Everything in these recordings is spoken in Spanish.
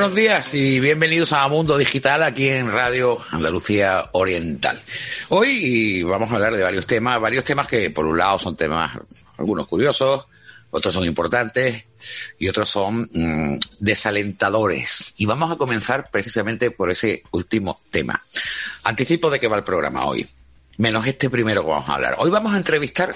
Buenos días y bienvenidos a Mundo Digital aquí en Radio Andalucía Oriental. Hoy vamos a hablar de varios temas, varios temas que por un lado son temas algunos curiosos, otros son importantes y otros son mm, desalentadores. Y vamos a comenzar precisamente por ese último tema. Anticipo de qué va el programa hoy, menos este primero que vamos a hablar. Hoy vamos a entrevistar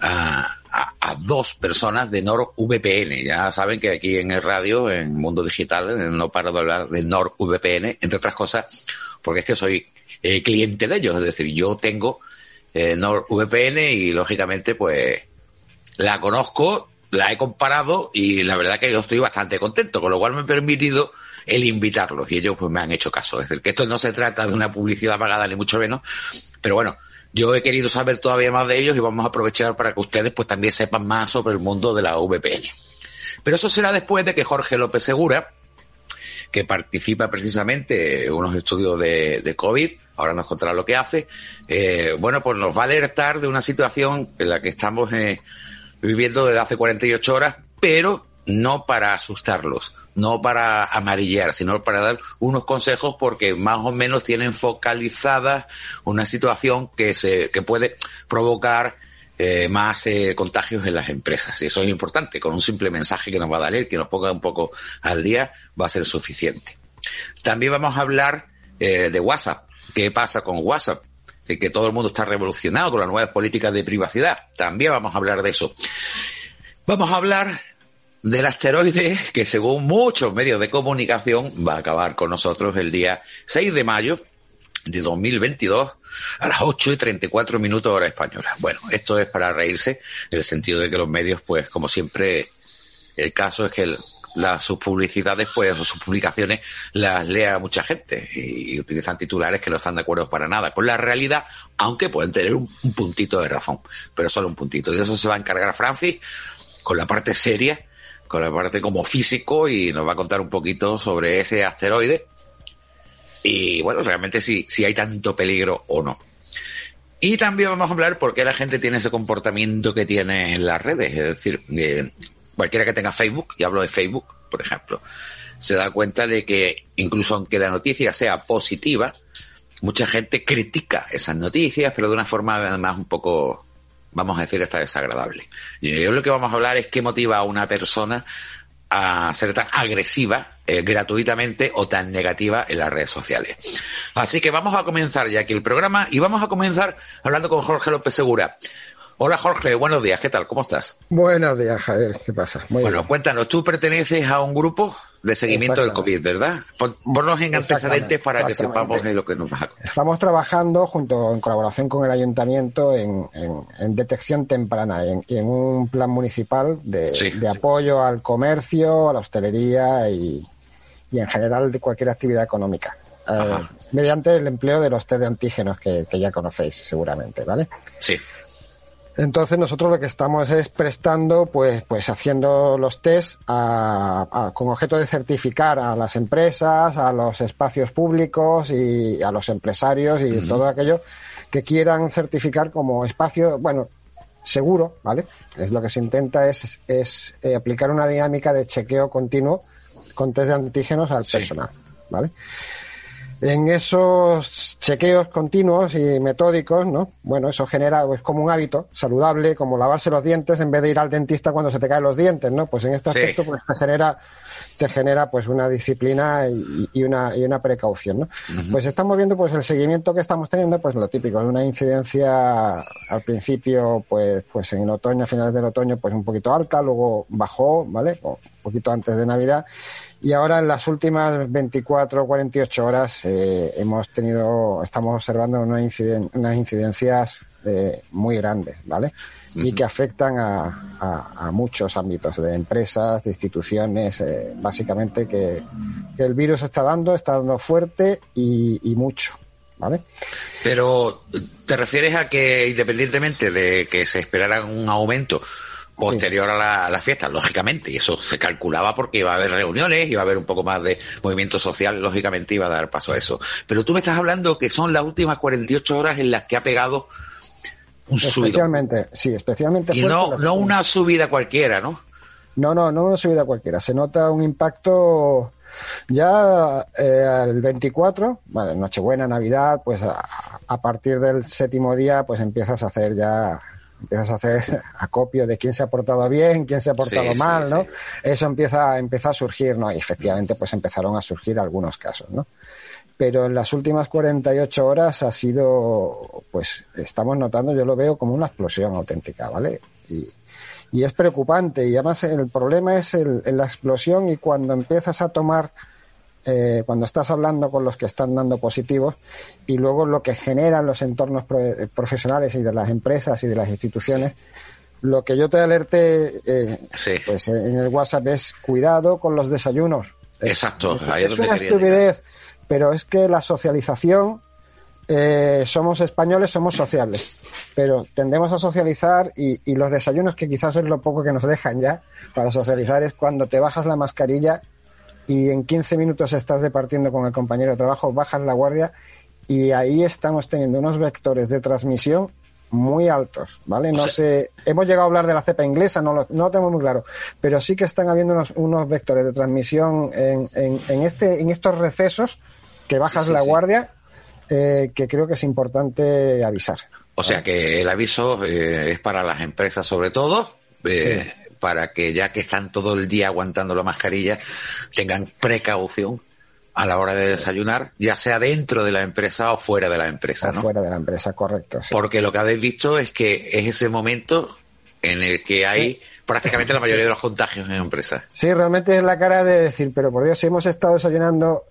a, a, dos personas de NordVPN. Ya saben que aquí en el radio, en Mundo Digital, no paro de hablar de NordVPN, entre otras cosas, porque es que soy eh, cliente de ellos. Es decir, yo tengo eh, NordVPN y lógicamente pues la conozco, la he comparado y la verdad que yo estoy bastante contento, con lo cual me he permitido el invitarlos y ellos pues me han hecho caso. Es decir, que esto no se trata de una publicidad pagada ni mucho menos, pero bueno, yo he querido saber todavía más de ellos y vamos a aprovechar para que ustedes pues también sepan más sobre el mundo de la VPN. Pero eso será después de que Jorge López Segura, que participa precisamente en unos estudios de, COVID, ahora nos contará lo que hace, eh, bueno, pues nos va a alertar de una situación en la que estamos eh, viviendo desde hace 48 horas, pero no para asustarlos, no para amarillar, sino para dar unos consejos porque más o menos tienen focalizada una situación que se que puede provocar eh, más eh, contagios en las empresas. Y eso es importante. Con un simple mensaje que nos va a dar él, que nos ponga un poco al día, va a ser suficiente. También vamos a hablar eh, de WhatsApp. ¿Qué pasa con WhatsApp? De que todo el mundo está revolucionado con las nuevas políticas de privacidad. También vamos a hablar de eso. Vamos a hablar del asteroide que según muchos medios de comunicación va a acabar con nosotros el día 6 de mayo de 2022 a las 8 y 34 minutos hora española. Bueno, esto es para reírse en el sentido de que los medios, pues como siempre, el caso es que las, sus publicidades, pues, o sus publicaciones las lea mucha gente y, utilizan titulares que no están de acuerdo para nada con la realidad, aunque pueden tener un, un puntito de razón, pero solo un puntito. Y de eso se va a encargar Francis con la parte seria la parte como físico y nos va a contar un poquito sobre ese asteroide y bueno, realmente si, si hay tanto peligro o no. Y también vamos a hablar por qué la gente tiene ese comportamiento que tiene en las redes. Es decir, eh, cualquiera que tenga Facebook, y hablo de Facebook, por ejemplo, se da cuenta de que incluso aunque la noticia sea positiva, mucha gente critica esas noticias, pero de una forma además un poco vamos a decir, está desagradable. Y yo lo que vamos a hablar es qué motiva a una persona a ser tan agresiva eh, gratuitamente o tan negativa en las redes sociales. Así que vamos a comenzar ya aquí el programa y vamos a comenzar hablando con Jorge López Segura. Hola Jorge, buenos días, ¿qué tal? ¿Cómo estás? Buenos días, Javier, ¿qué pasa? bueno, cuéntanos, ¿tú perteneces a un grupo de seguimiento del COVID, ¿verdad? Ponnos en antecedentes para que sepamos lo que nos va a contar. Estamos trabajando junto en colaboración con el ayuntamiento en, detección temprana y en, un plan municipal de, apoyo al comercio, a la hostelería y, en general de cualquier actividad económica. Eh, mediante el empleo de los test de antígenos que, que ya conocéis seguramente, ¿vale? Sí. Entonces nosotros lo que estamos es prestando, pues, pues haciendo los test con objeto de certificar a las empresas, a los espacios públicos y a los empresarios y todo aquello que quieran certificar como espacio, bueno, seguro, ¿vale? Es lo que se intenta es, es eh, aplicar una dinámica de chequeo continuo con test de antígenos al personal, ¿vale? En esos chequeos continuos y metódicos, ¿no? Bueno, eso genera pues, como un hábito saludable, como lavarse los dientes en vez de ir al dentista cuando se te caen los dientes, ¿no? Pues en este aspecto pues te genera te genera pues una disciplina y, una y una precaución, ¿no? Pues estamos viendo pues el seguimiento que estamos teniendo, pues lo típico, una incidencia al principio pues pues en otoño, a finales del otoño pues un poquito alta, luego bajó, ¿vale? un poquito antes de Navidad y ahora en las últimas 24 o 48 horas eh, hemos tenido, estamos observando unas, incidencias eh, muy grandes, ¿vale? Y que afectan a, muchos ámbitos de empresas, de instituciones, eh, básicamente que, el virus está dando, está dando fuerte y, y mucho, ¿vale? Pero, ¿te refieres a que independientemente de que se esperara un aumento, posterior a, la, las fiestas, lógicamente, y eso se calculaba porque iba a haber reuniones, iba a haber un poco más de movimiento social, lógicamente iba a dar paso a eso. Pero tú me estás hablando que son las últimas 48 horas en las que ha pegado un Especialmente, sí, especialmente. Y no, no una subida cualquiera, ¿no? No, no, no una subida cualquiera. Se nota un impacto Ya eh, el 24, vale, Nochebuena, Navidad, pues a, a, partir del séptimo día, pues empiezas a hacer ya, empiezas a hacer acopio de quién se ha portado bien, quién se ha portado Sí, mal, sí, ¿no? sí. Eso empieza, empieza a surgir, ¿no? Y efectivamente, pues empezaron a surgir algunos casos, ¿no? Pero en las últimas 48 horas ha sido, pues estamos notando, yo lo veo como una explosión auténtica, ¿vale? Y, y es preocupante y además el problema es el, la explosión y cuando empiezas a tomar eh, cuando estás hablando con los que están dando positivos y luego lo que generan los entornos pro- profesionales y de las empresas y de las instituciones lo que yo te alerté eh, Sí. pues eh, en el WhatsApp es cuidado con los desayunos. Es- Exacto, es, ahí es es una estupidez pero es que la socialización eh, somos españoles, somos sociables, pero tendemos a socializar y, y los desayunos, que quizás es lo poco que nos dejan ya para socializar, es cuando te bajas la mascarilla y en 15 minutos estás departiendo con el compañero de trabajo, bajas la guardia y ahí estamos teniendo unos vectores de transmisión muy altos, ¿vale? No O sea- sé, hemos llegado a hablar de la cepa inglesa, no lo, no lo tengo muy claro, pero sí que están habiendo unos, unos vectores de transmisión en, en, en este, en estos recesos que bajas sí, la sí. guardia, eh, que creo que es importante avisar. O sea que el aviso eh, es para las empresas sobre todo, eh, para que ya que están todo el día aguantando la mascarilla, tengan precaución a la hora de desayunar, ya sea dentro de la empresa o fuera de la empresa, ¿no? Fuera de la empresa, correcto. sí. Porque lo que habéis visto es que es ese momento en el que hay prácticamente la mayoría de los contagios en empresas. Sí, realmente es la cara de decir, pero por Dios, si hemos estado desayunando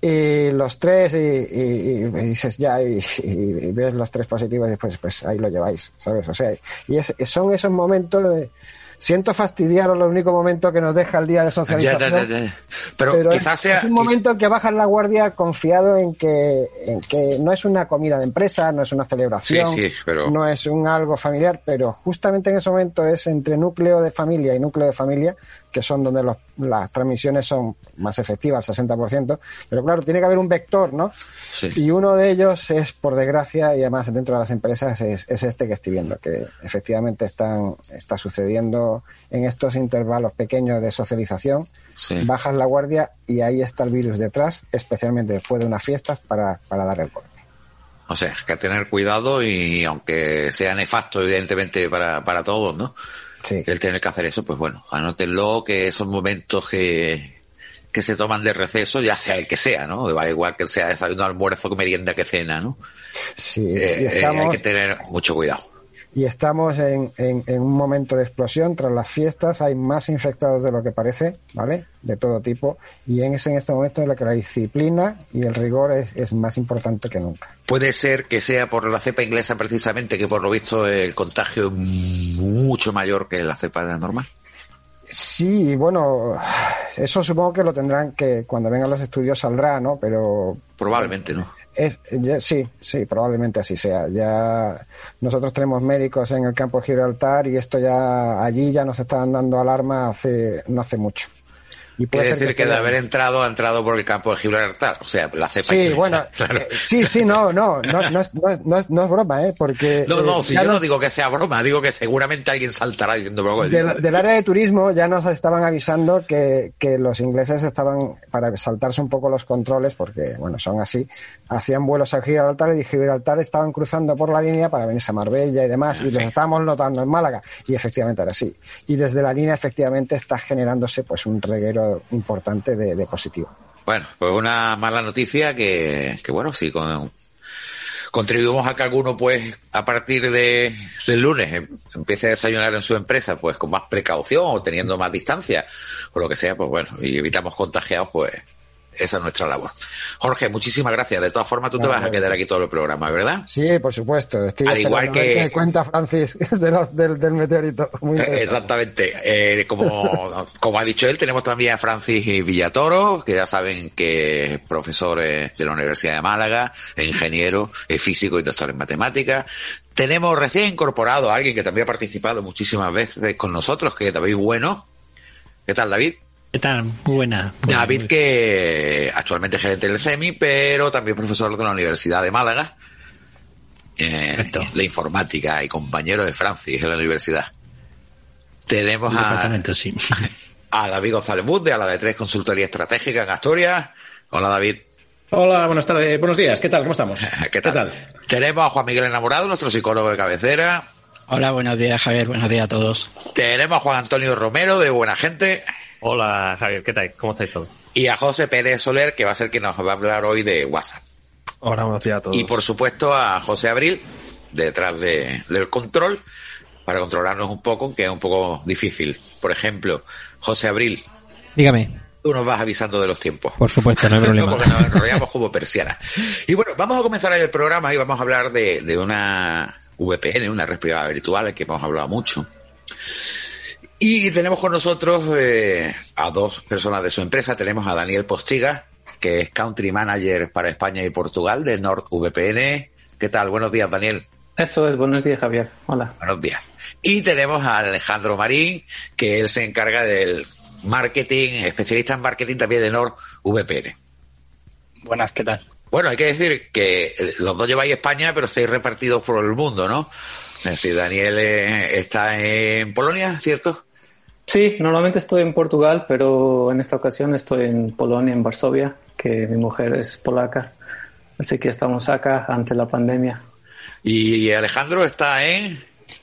y los tres y, y- y dices ya y, y ves los tres positivos y después pues ahí lo lleváis, ¿sabes? O sea, y es- son esos momentos de... Siento fastidiaros el único momento que nos deja el día de socialización. ya, ya, ya. Pero, Pero quizás es, sea... es un momento en que bajas la guardia confiado en que, en que no es una comida de empresa, no es una celebración, Sí, sí, pero- no es un algo familiar, pero justamente en ese momento es entre núcleo de familia y núcleo de familia, que son donde los- las transmisiones son más efectivas, 60%, pero claro, tiene que haber un vector, ¿no? Sí. Y uno de ellos es, por desgracia, y además dentro de las empresas, es, es este que estoy viendo, que efectivamente están, está sucediendo en estos intervalos pequeños de socialización. Sí. Bajas la guardia y ahí está el virus detrás, especialmente después de unas fiestas, para, para dar el golpe. O sea, que tener cuidado y aunque sea nefasto, evidentemente, para, para todos, ¿no? Sí. El tener que hacer eso, pues bueno, anótenlo que esos momentos que, que se toman de receso, ya sea el que sea, ¿no? Da igual que sea desayuno, almuerzo, merienda que cena, ¿no? Sí, Eh, eh, hay que tener mucho cuidado. Y estamos en, en- en un momento de explosión. Tras las fiestas hay más infectados de lo que parece, ¿vale? De todo tipo. Y en, es en este momento en el que la disciplina y el rigor es, es más importante que nunca. Puede ser que sea por la cepa inglesa precisamente, que por lo visto el contagio es mucho mayor que la cepa normal. Sí, bueno, eso supongo que lo tendrán que cuando vengan los estudios saldrá, ¿no? Pero Probablemente, ¿no? Es, sí, sí, probablemente así sea. Ya nosotros tenemos médicos en el campo de Gibraltar y esto ya allí ya nos estaban dando alarma hace no hace mucho. Y puede Quiere ser decir que de haber entrado, ha entrado por el campo de Gibraltar. O sea, la cepa Sí, bueno, claro. eh, sí, sí, no, no, no, no, es, no, no broma, ¿eh? Porque No, eh, no, si yo no digo que sea broma, digo que seguramente alguien saltará diciendo "Pero, bueno, del, del área de turismo ya nos estaban avisando que, que los ingleses estaban, para saltarse un poco los controles, porque, bueno, son así, hacían vuelos a Gibraltar y Gibraltar estaban cruzando por la línea para venirse a Marbella y demás, y los estábamos notando en Málaga, y efectivamente era así. Y desde la línea efectivamente está generándose pues un reguero importante de, positivo. Bueno, pues una mala noticia que, que bueno, sí, con, contribuimos a que alguno, pues, a partir de, del lunes em- empiece a desayunar en su empresa, pues, con más precaución o teniendo más distancia o lo que sea, pues bueno, y evitamos contagiados, pues, esa es nuestra labor. Jorge, muchísimas gracias. De todas formas, tú te vas a quedar aquí todo el programa, ¿verdad? Sí, por supuesto. Estoy Al igual que- qué me cuenta Francis de los, del, del meteorito. Muy interesante. Exactamente. Eh, como, como ha dicho él, tenemos también a Francis Villatoro, que ya saben que es profesor eh, de la Universidad de Málaga, ingeniero, físico y doctor en matemáticas. Tenemos recién incorporado a alguien que también ha participado muchísimas veces con nosotros, que es David Bueno. ¿Qué tal, David? ¿Qué tal? Muy buena. David, Muy- que actualmente es gerente del CEMI, pero también profesor de la Universidad de Málaga, eh, de informática y compañero de Francis en la universidad. Tenemos a, Departamento, sí. a David González Bud, a la de Tres Consultoría Estratégica en Asturias. Hola, David. Hola, buenas tardes, buenos días, ¿qué tal? ¿Cómo estamos? ¿Qué tal? Tenemos a Juan Miguel Enamorado, nuestro psicólogo de cabecera. Hola, buenos días, Javier, buenos días a todos. Tenemos a Juan Antonio Romero, de Buena Gente. Hola, Javier, ¿qué tal? ¿Cómo estáis todos? Y a José Pérez Soler, que va a ser quien nos va a hablar hoy de WhatsApp. Hola, buenos días a todos. Y por supuesto a José Abril, detrás de, del control, para controlarnos un poco, que es un poco difícil. Por ejemplo, José Abril. Dígame. Tú nos vas avisando de los tiempos. Por supuesto, no hay problema. Porque nos enrollamos como persiana. Y bueno, vamos a comenzar el programa y vamos a hablar de, de una VPN, una red privada virtual, que hemos hablado mucho. Y tenemos con nosotros eh, a dos personas de su empresa. Tenemos a Daniel Postiga, que es Country Manager para España y Portugal de NordVPN. ¿Qué tal? Buenos días, Daniel. Eso es, buenos días, Javier. Hola. Buenos días. Y tenemos a Alejandro Marín, que él se encarga del marketing, especialista en marketing también de NordVPN. Buenas, ¿qué tal? Bueno, hay que decir que los dos lleváis España, pero estáis repartidos por el mundo, ¿no? Es decir, Daniel eh, está en Polonia, ¿cierto? Sí, normalmente estoy en Portugal, pero en esta ocasión estoy en Polonia, en Varsovia, que mi mujer es polaca. Así que estamos acá ante la pandemia. Y Alejandro está en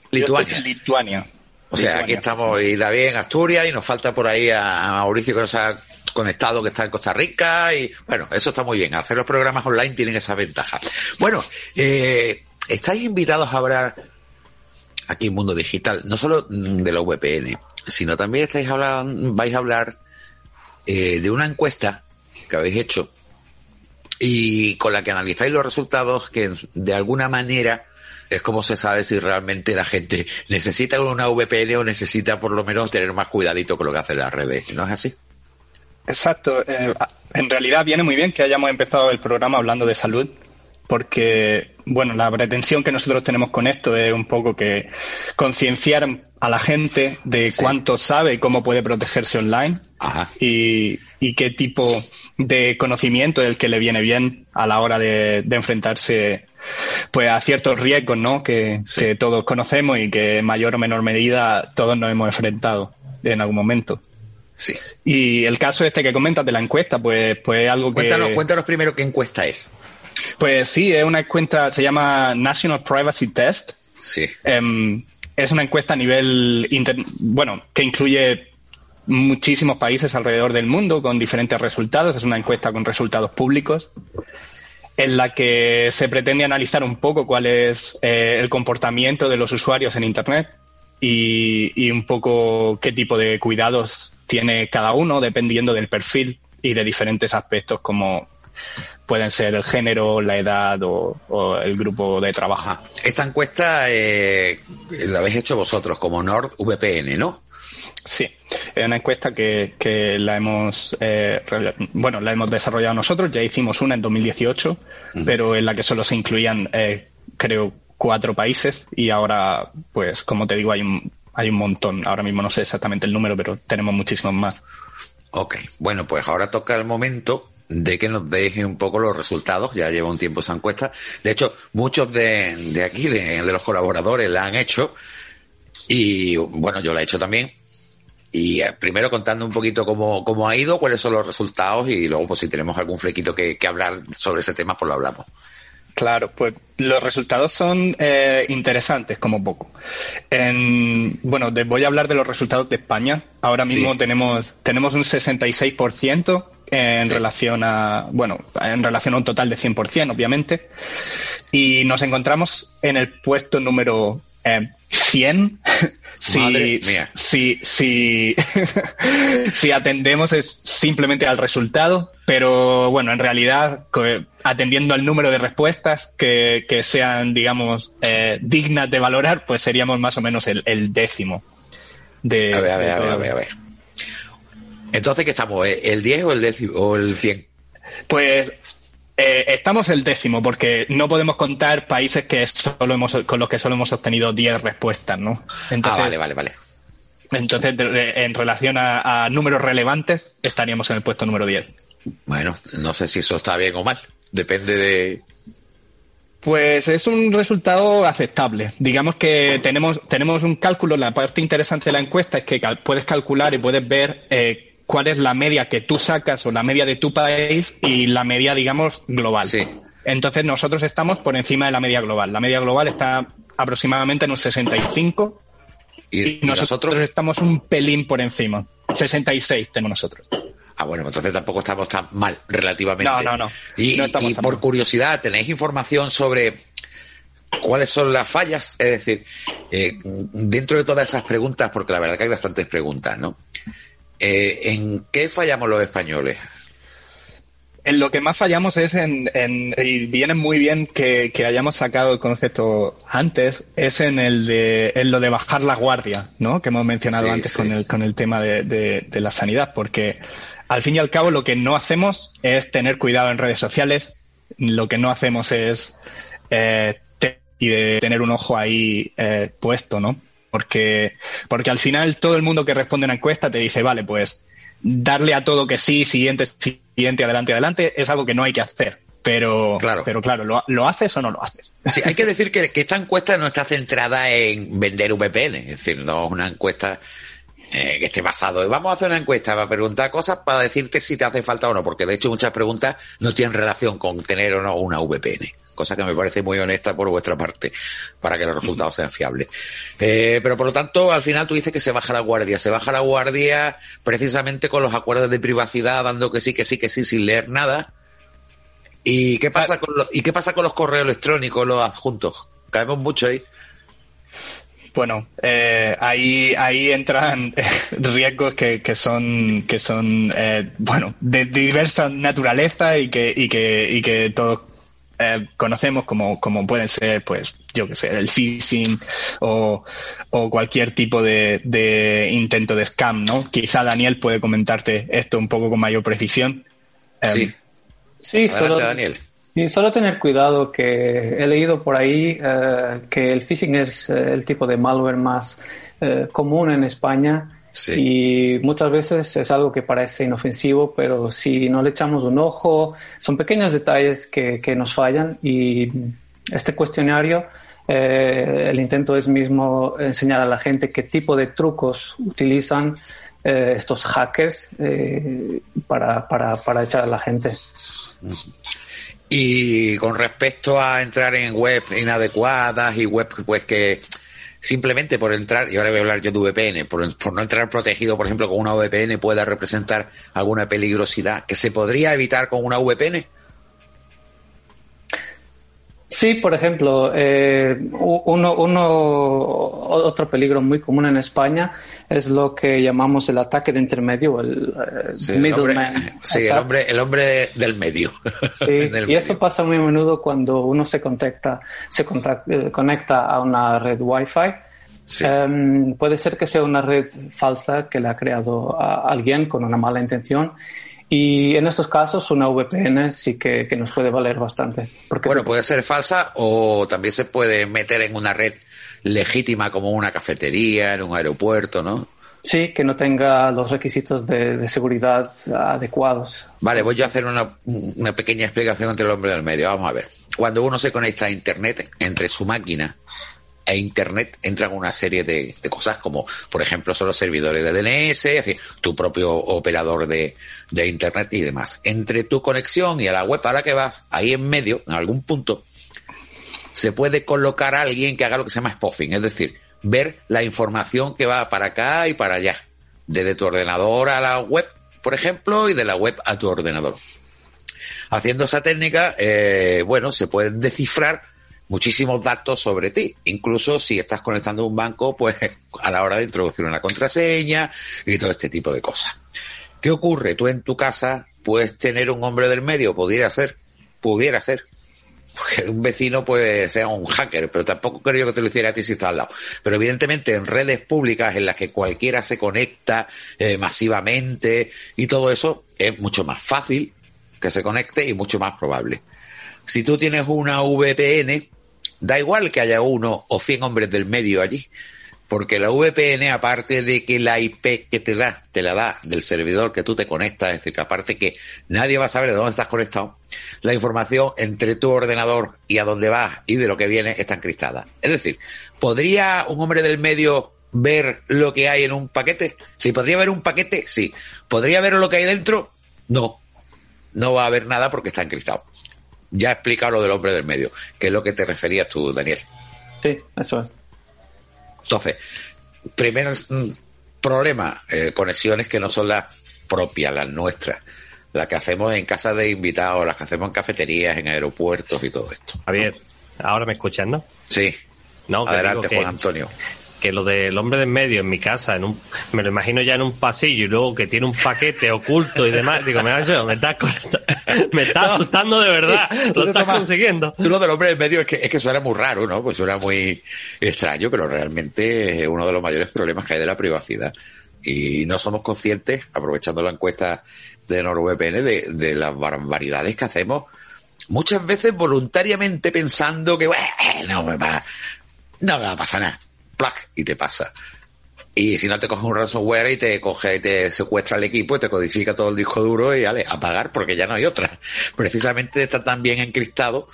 Lituania. En Lituania. O sea, aquí estamos y David en Asturias y nos falta por ahí a, Mauricio que nos ha conectado que está en Costa Rica y bueno, eso está muy bien. Hacer los programas online tienen esa ventaja. Bueno, eh, estáis invitados a hablar aquí en Mundo Digital, no solo de la VPN, sino también estáis vais a hablar eh, de una encuesta que habéis hecho y con la que analizáis los resultados que de alguna manera es como se sabe si realmente la gente necesita una VPN o necesita por lo menos tener más cuidadito con lo que hacen las redes. ¿No es así? Exacto. Eh, en realidad viene muy bien que hayamos empezado el programa hablando de salud, porque, bueno, la pretensión que nosotros tenemos con esto es un poco que concienciar a la gente de cuánto sabe y cómo puede protegerse online Y, y, qué tipo de conocimiento es el que le viene bien a la hora de, enfrentarse pues a ciertos riesgos ¿no? Que, que, todos conocemos y que en mayor o menor medida todos nos hemos enfrentado en algún momento. Sí. Y el caso este que comentas de la encuesta, pues, pues algo que... Cuéntanos, cuéntanos primero qué encuesta es. Pues sí, es una encuesta, se llama National Privacy Test. Sí. Um, es una encuesta a nivel, inter bueno, que incluye muchísimos países alrededor del mundo con diferentes resultados. Es una encuesta con resultados públicos en la que se pretende analizar un poco cuál es eh, el comportamiento de los usuarios en Internet y, y, un poco qué tipo de cuidados tiene cada uno dependiendo del perfil y de diferentes aspectos como pueden ser el género, la edad o, el grupo de trabajo. Esta encuesta eh, la habéis hecho vosotros como NordVPN, ¿no? Sí, es una encuesta que, la hemos eh, bueno la hemos desarrollado nosotros. Ya hicimos una en 2018, pero en la que solo se incluían eh, creo cuatro países y ahora pues como te digo hay un hay un montón. Ahora mismo no sé exactamente el número, pero tenemos muchísimos más. Ok, bueno pues ahora toca el momento de que nos deje un poco los resultados. Ya lleva un tiempo esa encuesta. De hecho, muchos de, de aquí, de, los colaboradores, la han hecho. Y bueno, yo la he hecho también. Y eh, primero contando un poquito cómo, cómo ha ido, cuáles son los resultados y luego pues si tenemos algún flequito que, que hablar sobre ese tema, pues lo hablamos. Claro, pues los resultados son eh, interesantes como poco. En, bueno, voy a hablar de los resultados de España. Ahora mismo tenemos, tenemos un 66% en relación a, bueno, en relación a un total de 100%, obviamente. Y nos encontramos en el puesto número 100 eh, si, si, si, si atendemos es simplemente al resultado, pero bueno, en realidad atendiendo al número de respuestas que, que sean, digamos, eh, dignas de valorar, pues seríamos más o menos el, el décimo. De, a ver, a ver, a ver, a ver, a ver. Entonces, ¿qué estamos? ¿El 10 o el, décimo, o el 100? Pues eh, estamos el décimo, porque no podemos contar países que solo hemos, con los que solo hemos obtenido 10 respuestas, ¿no? ah, vale, vale, vale. Entonces, en relación a, números relevantes, estaríamos en el puesto número 10. Bueno, no sé si eso está bien o mal. Depende de. Pues es un resultado aceptable. Digamos que tenemos, tenemos un cálculo, la parte interesante de la encuesta es que puedes calcular y puedes ver eh, cuál es la media que tú sacas o la media de tu país y la media, digamos, global. Sí. Entonces nosotros estamos por encima de la media global. La media global está aproximadamente en un 65 Y, y, nosotros, nosotros. estamos un pelín por encima. 66 tenemos nosotros. Ah, bueno, pues entonces tampoco estamos tan mal, relativamente. No, no, no. Y, No por mal. curiosidad, ¿tenéis información sobre cuáles son las fallas? Es decir, eh, dentro de todas esas preguntas, porque la verdad que hay bastantes preguntas, ¿no? Eh, ¿En qué fallamos los españoles? En lo que más fallamos es en, en- y viene muy bien que, que hayamos sacado el concepto antes, es en el de, en lo de bajar la guardia, ¿no? Que hemos mencionado Sí, antes sí. con el, con el tema de, de- de la sanidad, porque al fin y al cabo lo que no hacemos es tener cuidado en redes sociales, lo que no hacemos es, eh, y de tener un ojo ahí eh, puesto, ¿no? Porque, porque al final todo el mundo que responde a una encuesta te dice, vale, pues darle a todo que sí, siguiente, siguiente, adelante, adelante, es algo que no hay que hacer. Pero Claro. pero claro, ¿lo, lo haces o no lo haces? Sí, hay que decir que, que esta encuesta no está centrada en vender VPN, es decir, no es una encuesta eh, que esté basado vamos a hacer una encuesta para preguntar cosas para decirte si te hace falta o no, porque de hecho muchas preguntas no tienen relación con tener o no una VPN, cosa que me parece muy honesta por vuestra parte, para que los resultados sean fiables. Eh, pero por lo tanto, al final tú dices que se baja la guardia, se baja la guardia precisamente con los acuerdos de privacidad, dando que sí, que sí, que sí, sin leer nada. ¿Y qué pasa con los, y qué pasa con los correos electrónicos, los adjuntos? Caemos mucho ahí. Bueno, eh, ahí, ahí entran riesgos que, que son, que son eh, bueno, de, diversa naturaleza y que, y que, y que todos eh, conocemos como, como pueden ser, pues, yo que sé, el phishing o, o cualquier tipo de, de intento de scam, ¿no? Quizá Daniel puede comentarte esto un poco con mayor precisión. Eh, Sí. Sí, Adelante, solo, Daniel. y solo tener cuidado que he leído por ahí eh, que el phishing es eh, el tipo de malware más eh, común en España Sí. y muchas veces es algo que parece inofensivo, pero si no le echamos un ojo, son pequeños detalles que, que nos fallan y este cuestionario, eh, el intento es mismo enseñar a la gente qué tipo de trucos utilizan eh, estos hackers eh, para, para, para echar a la gente. Y con respecto a entrar en web inadecuadas y web pues que simplemente por entrar, y ahora voy a hablar yo de VPN, por, por no entrar protegido, por ejemplo, con una VPN pueda representar alguna peligrosidad que se podría evitar con una VPN. Sí, por ejemplo, eh, uno, uno, otro peligro muy común en España es lo que llamamos el ataque de intermedio, el eh, Sí, el hombre, middleman. sí, el hombre, el hombre del medio. Sí, Del y eso pasa muy a menudo cuando uno se contacta, se eh, conecta a una red Wi-Fi. Sí. Em, puede ser que sea una red falsa que la ha creado a alguien con una mala intención. Y en estos casos, una VPN sí que, que nos puede valer bastante. Porque Bueno, puede ser falsa o también se puede meter en una red legítima como una cafetería, en un aeropuerto, ¿no? Sí, que no tenga los requisitos de, de seguridad adecuados. Vale, voy yo a hacer una, una pequeña explicación entre el hombre del medio. Vamos a ver. Cuando uno se conecta a Internet, entre su máquina e Internet entran una serie de, cosas como, por ejemplo, son los servidores de DNS, tu propio operador de, de Internet y demás. Entre tu conexión y a la web a la que vas, ahí en medio, en algún punto, se puede colocar a alguien que haga lo que se llama spoofing, es decir, ver la información que va para acá y para allá, desde tu ordenador a la web, por ejemplo, y de la web a tu ordenador. Haciendo esa técnica, eh, bueno, se pueden descifrar muchísimos datos sobre ti, incluso si estás conectando a un banco, pues a la hora de introducir una contraseña y todo este tipo de cosas. ¿Qué ocurre? Tú en tu casa puedes tener un hombre del medio, pudiera ser, pudiera ser, un vecino pues sea un hacker, pero tampoco creo yo que te lo hiciera a ti si estás al lado. Pero evidentemente en redes públicas en las que cualquiera se conecta eh, masivamente y todo eso es mucho más fácil que se conecte y mucho más probable. Si tú tienes una VPN, da igual que haya uno o 100 hombres del medio allí, Porque la VPN, aparte de que la IP que te da, te la da del servidor que tú te conectas, es decir, que aparte que nadie va a saber de dónde estás conectado, la información entre tu ordenador y a dónde vas y de lo que viene está encriptada. Es decir, ¿podría un hombre del medio ver lo que hay en un paquete? Si podría ver un paquete, sí. ¿Podría ver lo que hay dentro? No. No va a haber nada porque está encriptado. Ya he explicado lo del hombre del medio, que es lo que te referías tú, Daniel. Sí, eso es. Entonces, primer problema, eh, conexiones que no son las propias, las nuestras. Las que hacemos en casa de invitados, las que hacemos en cafeterías, en aeropuertos y todo esto. Javier, ahora me escuchas, ¿no? Sí. No, que Adelante, digo que- Juan Antonio. Que lo del hombre de en medio en mi casa, en un, me lo imagino ya en un pasillo y luego que tiene un paquete oculto y demás. Digo, me, me estás, me estás asustando de verdad. Tú Lo estás tomas- consiguiendo. Tú lo del hombre del medio es que, es que suena muy raro, ¿no? Pues suena muy extraño, pero realmente es uno de los mayores problemas que hay de la privacidad. Y no somos conscientes, aprovechando la encuesta de NordVPN, de, de las barbaridades que hacemos, muchas veces voluntariamente pensando que, bueno, no me va, no me va a pasar nada. Plac, y te pasa. Y si no te coge un ransomware y te coge y te secuestra el equipo y te codifica todo el disco duro y vale, a pagar porque ya no hay otra. Precisamente está tan bien encriptado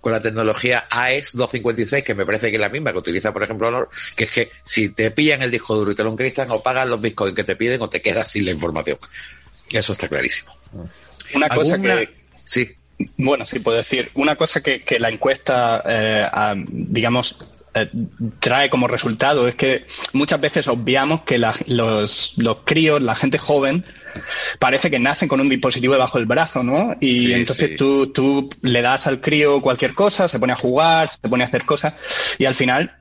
con la tecnología AES 256, que me parece que es la misma que utiliza, por ejemplo, Honor, que es que si te pillan el disco duro y te lo encriptan, o pagas los bitcoins que te piden o te quedas sin la información. Eso está clarísimo. Una cosa ¿Alguna- que, Sí, Bueno, sí puedo decir. Una cosa que, que la encuesta, eh, digamos, eh, trae como resultado es que muchas veces obviamos que la- los, los críos, la gente joven, parece que nacen con un dispositivo debajo del brazo, ¿no? Y Sí, entonces sí. Tú, tú le das al crío cualquier cosa, se pone a jugar, se pone a hacer cosas, y al final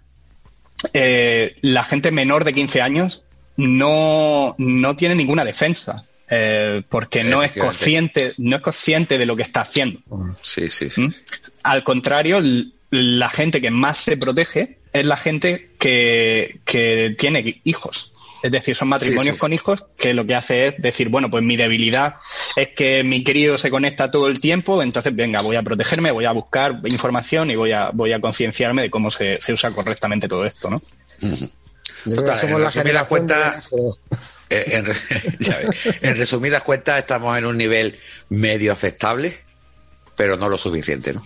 eh, la gente menor de 15 años no, no tiene ninguna defensa. eh, porque no es consciente, no es consciente de lo que está haciendo. sí, sí, sí. ¿Mm? Al contrario, la gente que más se protege es la gente que, que tiene hijos. Es decir, son matrimonios sí. con hijos que lo que hace es decir, bueno, pues mi debilidad es que mi crío se conecta todo el tiempo, entonces venga, voy a protegerme, voy a buscar información y voy a, voy a concienciarme de cómo se, se usa correctamente todo esto, ¿no? Total, en resumidas cuentas-. Eh, re-. En resumidas cuentas, estamos en un nivel medio aceptable, pero no lo suficiente, ¿no?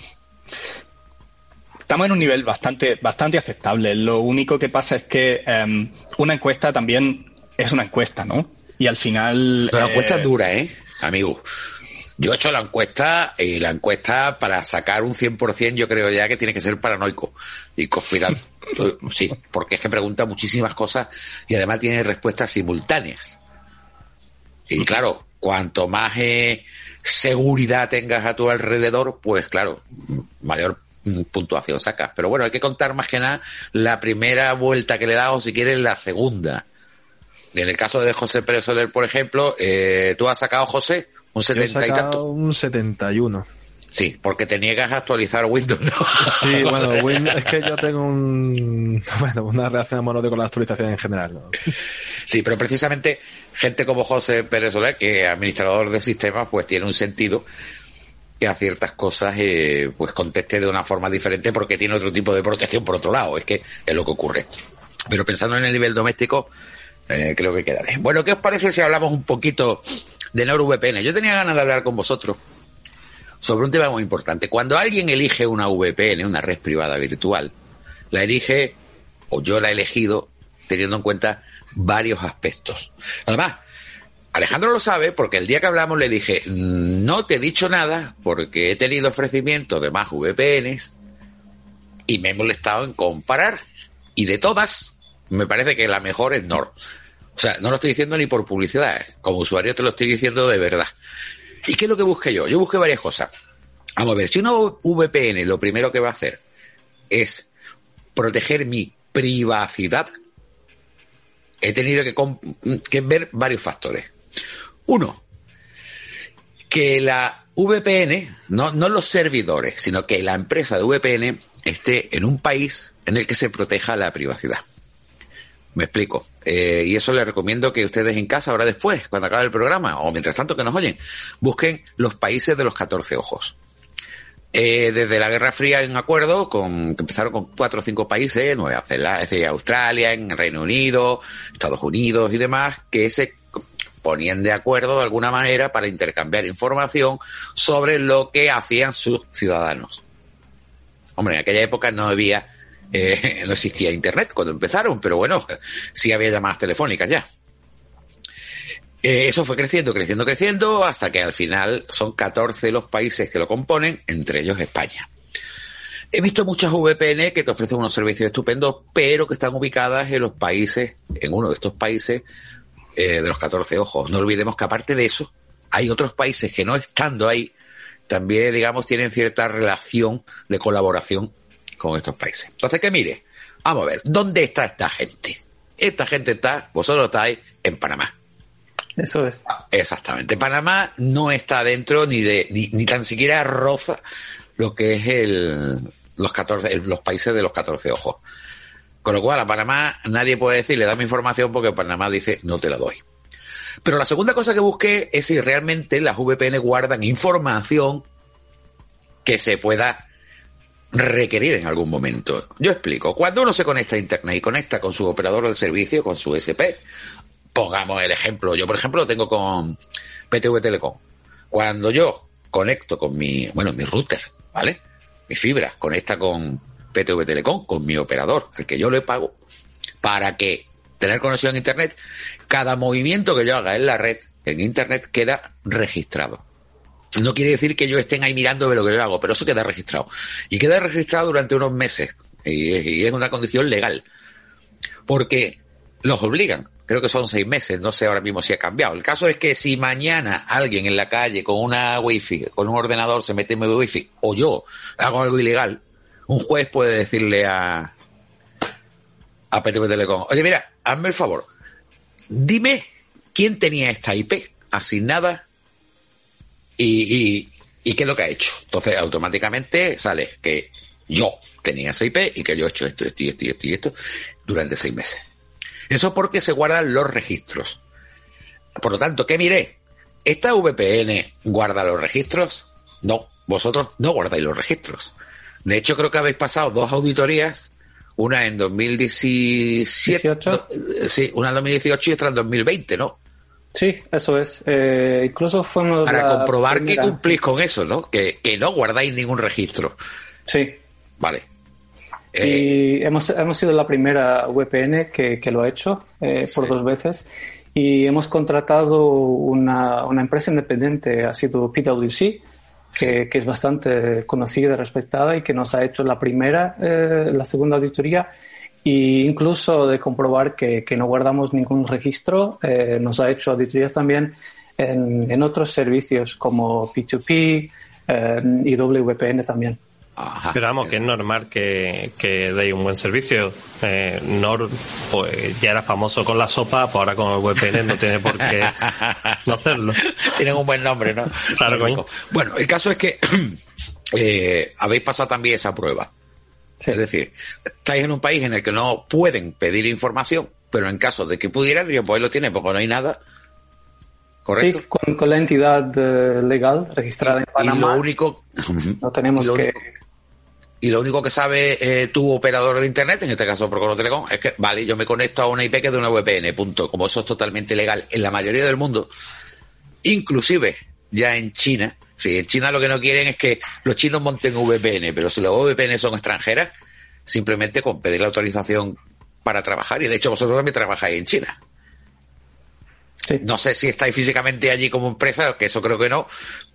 Estamos en un nivel bastante, bastante aceptable. Lo único que pasa es que em, una encuesta también es una encuesta, ¿no? Y al final. La eh, encuesta es dura, ¿eh? Amigo. Yo he hecho la encuesta y la encuesta para sacar un 100% yo creo ya que tiene que ser paranoico y conspirar. Sí, porque es que pregunta muchísimas cosas y además tiene respuestas simultáneas. Y claro, cuanto más eh, seguridad tengas a tu alrededor, pues claro, mayor puntuación sacas. Pero bueno, hay que contar más que nada la primera vuelta que le das o si quieres la segunda. En el caso de José Pérez Soler, por ejemplo, eh, tú has sacado, José, un Yo he 70 y sacado tanto. un 71. Sí, porque te niegas a actualizar Windows. ¿no? Sí, bueno, es que yo tengo un, bueno, una reacción amorosa con la actualización en general. ¿no? Sí, pero precisamente gente como José Pérez Soler, que es administrador de sistemas, pues tiene un sentido que a ciertas cosas eh, pues conteste de una forma diferente porque tiene otro tipo de protección por otro lado. Es que es lo que ocurre. Pero pensando en el nivel doméstico, eh, creo que queda bien. Bueno, ¿qué os parece si hablamos un poquito de NordVPN? Yo tenía ganas de hablar con vosotros sobre un tema muy importante. Cuando alguien elige una VPN, una red privada virtual, la elige, o yo la he elegido, teniendo en cuenta varios aspectos. Además, Alejandro lo sabe porque el día que hablamos le dije, no te he dicho nada porque he tenido ofrecimientos de más VPNs y me he molestado en comparar. Y de todas, me parece que la mejor es Nord. O sea, no lo estoy diciendo ni por publicidad, ¿eh? como usuario te lo estoy diciendo de verdad. ¿Y qué es lo que busqué yo? Yo busqué varias cosas. Vamos a ver, si una VPN lo primero que va a hacer es proteger mi privacidad, he tenido que ver varios factores. Uno, que la VPN, no, no los servidores, sino que la empresa de VPN esté en un país en el que se proteja la privacidad. Me explico. Eh, y eso les recomiendo que ustedes en casa, ahora después, cuando acabe el programa, o mientras tanto que nos oyen, busquen los países de los 14 ojos. eh, desde la Guerra Fría en acuerdo con que empezaron con cuatro o cinco países, Nueva Zelanda, Australia, en Reino Unido, Estados Unidos y demás, que se ponían de acuerdo de alguna manera para intercambiar información sobre lo que hacían sus ciudadanos. Hombre, en aquella época no había, eh, no existía internet cuando empezaron, pero bueno, sí había llamadas telefónicas ya. Eh, eso fue creciendo, creciendo, creciendo, hasta que al final son 14 los países que lo componen, entre ellos España. He visto muchas VPN que te ofrecen unos servicios estupendos, pero que están ubicadas en los países, en uno de estos países eh, de los 14 ojos. No olvidemos que aparte de eso, hay otros países que no estando ahí, también, digamos, tienen cierta relación de colaboración con estos países. Entonces, que mire, vamos a ver, ¿dónde está esta gente? Esta gente está, vosotros estáis en Panamá. Eso es. Exactamente. Panamá no está dentro ni de, ni, ni tan siquiera roza lo que es el, los 14, el- los países de los 14 ojos. Con lo cual, a Panamá nadie puede decirle, dame información porque Panamá dice, no te la doy. Pero la segunda cosa que busqué es si realmente las VPN guardan información que se pueda requerir en algún momento. Yo explico. Cuando uno se conecta a Internet y conecta con su operador de servicio, con su SP, pongamos el ejemplo. Yo, por ejemplo, lo tengo con PTV Telecom. Cuando yo conecto con mi, bueno, mi router, ¿vale? Mi fibra conecta con PTV Telecom, con mi operador, al que yo le pago, para que tener conexión a Internet, cada movimiento que yo haga en la red, en Internet, queda registrado. No quiere decir que yo estén ahí mirando lo que yo hago, pero eso queda registrado. Y queda registrado durante unos meses. Y es una condición legal. Porque los obligan. Creo que son seis meses, no sé ahora mismo si ha cambiado. El caso es que si mañana alguien en la calle con una wifi, con un ordenador se mete en mi wifi, o yo hago algo ilegal, un juez puede decirle a, a PTV Telecom, oye mira, hazme el favor, dime quién tenía esta IP asignada y, y, qué es lo que ha hecho. Entonces automáticamente sale que yo tenía esa IP y que yo he hecho esto, esto esto esto esto durante seis meses. Eso porque se guardan los registros. Por lo tanto, ¿qué miré? ¿Esta VPN guarda los registros? No, vosotros no guardáis los registros. De hecho, creo que habéis pasado dos auditorías, una en 2017, 18. do- sí, una en 2018 y otra en 2020, ¿no? Sí, eso es. Eh, incluso fuimos Para comprobar que cumplís con eso, ¿no? Que, que no guardáis ningún registro. Sí. Vale. Eh, Y hemos, hemos sido la primera VPN que, que lo ha hecho eh, por dos veces. Y hemos contratado una, una empresa independiente, ha sido PwC, que, que es bastante conocida respetada y que nos ha hecho la primera, eh, la segunda auditoría. Y incluso de comprobar que, que no guardamos ningún registro, eh, nos ha hecho auditorías también en, en otros servicios como P2P eh, y WPN también. Ajá. Pero vamos, que es normal que, que deis un buen servicio. Eh, Nor, pues ya era famoso con la sopa, pues ahora con el VPN no tiene por qué no hacerlo. Tienen un buen nombre, ¿no? Claro, coño. Bueno, el caso es que eh, habéis pasado también esa prueba. Sí. Es decir, estáis en un país en el que no pueden pedir información, pero en caso de que pudieran, pues ahí lo tiene, porque no hay nada. ¿Correcto? Sí, con, con la entidad eh, legal registrada en y Panamá. lo único no tenemos y lo que. único- y lo único que sabe eh, tu operador de internet, en este caso Procoro Telecom, es que, vale, yo me conecto a una IP que es de una VPN, punto. Como eso es totalmente legal en la mayoría del mundo, inclusive ya en China, sí, en China lo que no quieren es que los chinos monten VPN, pero si las VPN son extranjeras, simplemente con pedir la autorización para trabajar, y de hecho vosotros también trabajáis en China. Sí. No sé si estáis físicamente allí como empresa, que eso creo que no,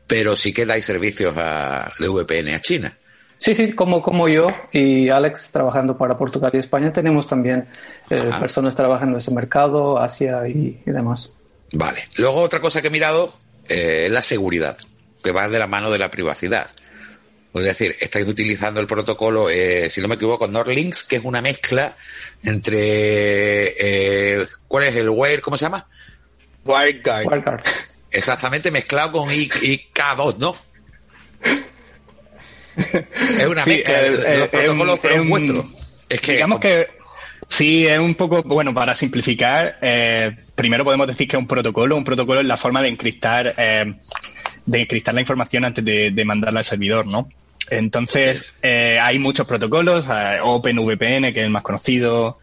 pero sí que dais servicios a- de VPN a China. Sí, sí, como, como yo y Alex trabajando para Portugal y España, tenemos también eh, personas trabajando en ese mercado, Asia y, y demás. Vale. Luego otra cosa que he mirado eh, es la seguridad, que va de la mano de la privacidad. Es decir, estáis utilizando el protocolo, eh, si no me equivoco, Nordlinks, que es una mezcla entre... eh, ¿Cuál es el Wire? ¿Cómo se llama? WireGuard. Exactamente mezclado con I- IK2, ¿no? Es una Sí, mezcla. el- los protocolos. Es que Digamos que sí, es un poco, bueno, para simplificar, eh, primero podemos decir que es un protocolo. Un protocolo es la forma de encriptar, eh, de encriptar la información antes de, de mandarla al servidor, ¿no? Entonces, eh, hay muchos protocolos, eh, OpenVPN, que es el más conocido,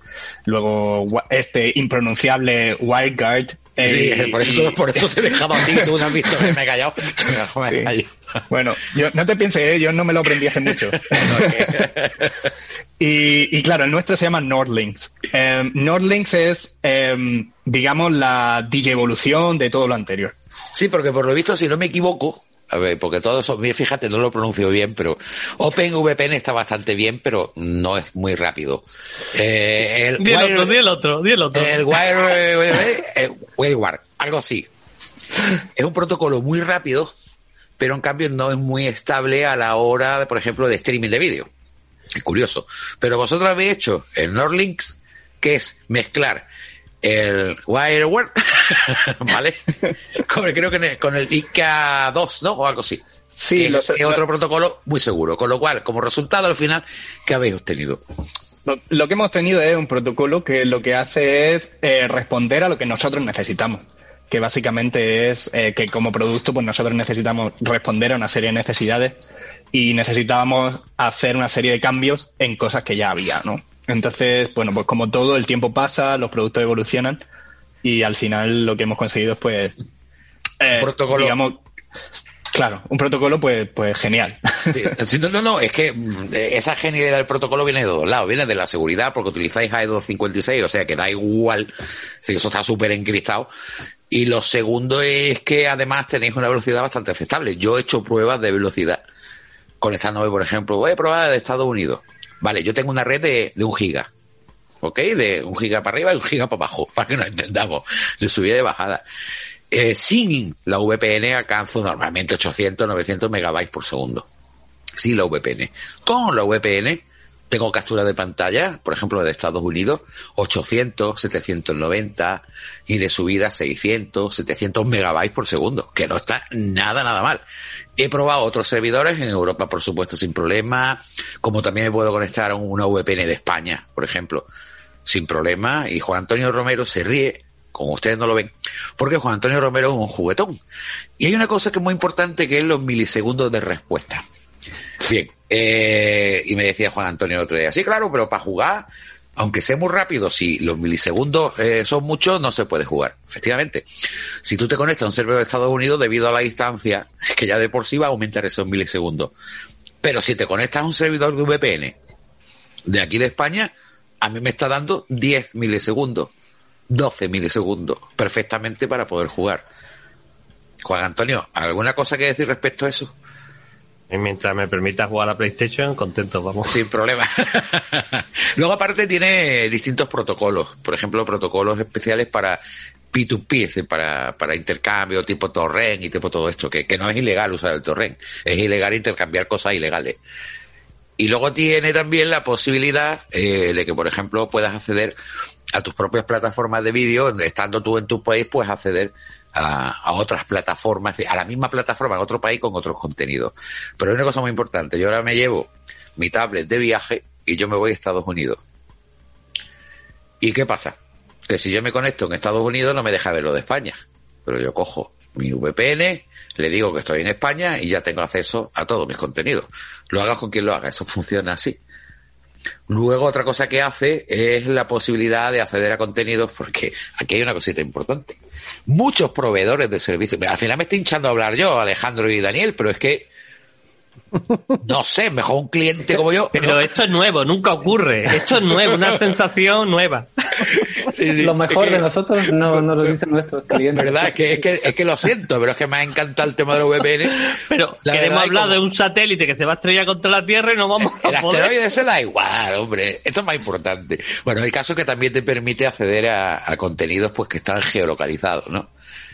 luego este impronunciable WireGuard. Sí, eh, por eso, por eso te he dejado a ti, tú no has visto que me he callado. Me he Sí. callado. Bueno, yo no te pienses, ¿eh? yo no me lo aprendí hace mucho. y, y claro, el nuestro se llama Nordlinks. Eh, Nordlinks es, eh, digamos, la digievolución de todo lo anterior. Sí, porque por lo visto, si no me equivoco, a ver, porque todo eso, fíjate, no lo pronuncio bien, pero OpenVPN está bastante bien, pero no es muy rápido. Eh, el Di el Wire- otro, di el otro, di el otro. El Wire, eh, WireGuard, algo así. Es un protocolo muy rápido, pero en cambio no es muy estable a la hora, de, por ejemplo, de streaming de vídeo. Es curioso. Pero vosotros habéis hecho el Nordlinks, que es mezclar el WireGuard, ¿vale? Creo que con el IK2, ¿no? O algo así. Sí, que es otro protocolo muy seguro. Con lo cual, como resultado al final, ¿qué habéis obtenido? Lo, lo que hemos tenido es un protocolo que lo que hace es eh, responder a lo que nosotros necesitamos. Que básicamente es eh, que como producto, pues nosotros necesitamos responder a una serie de necesidades y necesitábamos hacer una serie de cambios en cosas que ya había, ¿no? Entonces, bueno, pues como todo, el tiempo pasa, los productos evolucionan y al final lo que hemos conseguido es, pues, eh, protocolo. digamos, claro, un protocolo, pues, pues genial. No, no, no, es que mm, esa genialidad del protocolo viene de dos lados. Viene de la seguridad, porque utilizáis AE256, o sea que da igual, sí, eso está súper encristado. Y lo segundo es que además tenéis una velocidad bastante aceptable. Yo he hecho pruebas de velocidad conectándome, por ejemplo, voy a probar de Estados Unidos. Vale, yo tengo una red de, de un giga. ¿Ok? De un giga para arriba y un giga para abajo, para que nos entendamos, de subida y bajada. Eh, sin la VPN alcanzo normalmente 800, 900 megabytes por segundo. Sin la VPN. Con la VPN tengo captura de pantalla, por ejemplo, de Estados Unidos, 800, 790 y de subida 600, 700 megabytes por segundo, que no está nada, nada mal. He probado otros servidores en Europa, por supuesto, sin problema, como también me puedo conectar a una VPN de España, por ejemplo, sin problema. Y Juan Antonio Romero se ríe, como ustedes no lo ven, porque Juan Antonio Romero es un juguetón. Y hay una cosa que es muy importante, que es los milisegundos de respuesta. Bien, eh, y me decía Juan Antonio el otro día, sí, claro, pero para jugar, aunque sea muy rápido, si los milisegundos eh, son muchos, no se puede jugar. Efectivamente, si tú te conectas a un servidor de Estados Unidos, debido a la distancia, que ya de por sí va a aumentar esos milisegundos. Pero si te conectas a un servidor de VPN de aquí de España, a mí me está dando 10 milisegundos, 12 milisegundos, perfectamente para poder jugar. Juan Antonio, ¿alguna cosa que decir respecto a eso? Y mientras me permita jugar a la PlayStation, contento, vamos. Sin problema. Luego, aparte, tiene distintos protocolos. Por ejemplo, protocolos especiales para P2P, es decir, para, para intercambio tipo torrent y tipo todo esto, que, que no es ilegal usar el torrent. Es ilegal intercambiar cosas ilegales. Y luego tiene también la posibilidad eh, de que, por ejemplo, puedas acceder a tus propias plataformas de vídeo, estando tú en tu país, puedes acceder a, otras plataformas, a la misma plataforma en otro país con otros contenidos. Pero hay una cosa muy importante, yo ahora me llevo mi tablet de viaje y yo me voy a Estados Unidos. ¿Y qué pasa? Que si yo me conecto en Estados Unidos no me deja ver lo de España. Pero yo cojo mi VPN, le digo que estoy en España y ya tengo acceso a todos mis contenidos. Lo hagas con quien lo haga, eso funciona así. Luego otra cosa que hace es la posibilidad de acceder a contenidos porque aquí hay una cosita importante. Muchos proveedores de servicios, al final me estoy hinchando a hablar yo, Alejandro y Daniel, pero es que no sé, mejor un cliente como yo. Pero ¿no? esto es nuevo, nunca ocurre. Esto es nuevo, una sensación nueva. Sí, sí. Lo mejor Es que- de nosotros no, no lo dicen nuestros clientes. ¿Verdad? Es que, es, que, es que lo siento, pero es que me ha encantado el tema de los VPN. Pero La queremos hablar como- de un satélite que se va a estrellar contra la Tierra y no vamos El a poder. asteroide se da igual, hombre. Esto es más importante. Bueno, el caso es que también te permite acceder a, a contenidos pues que están geolocalizados, ¿no?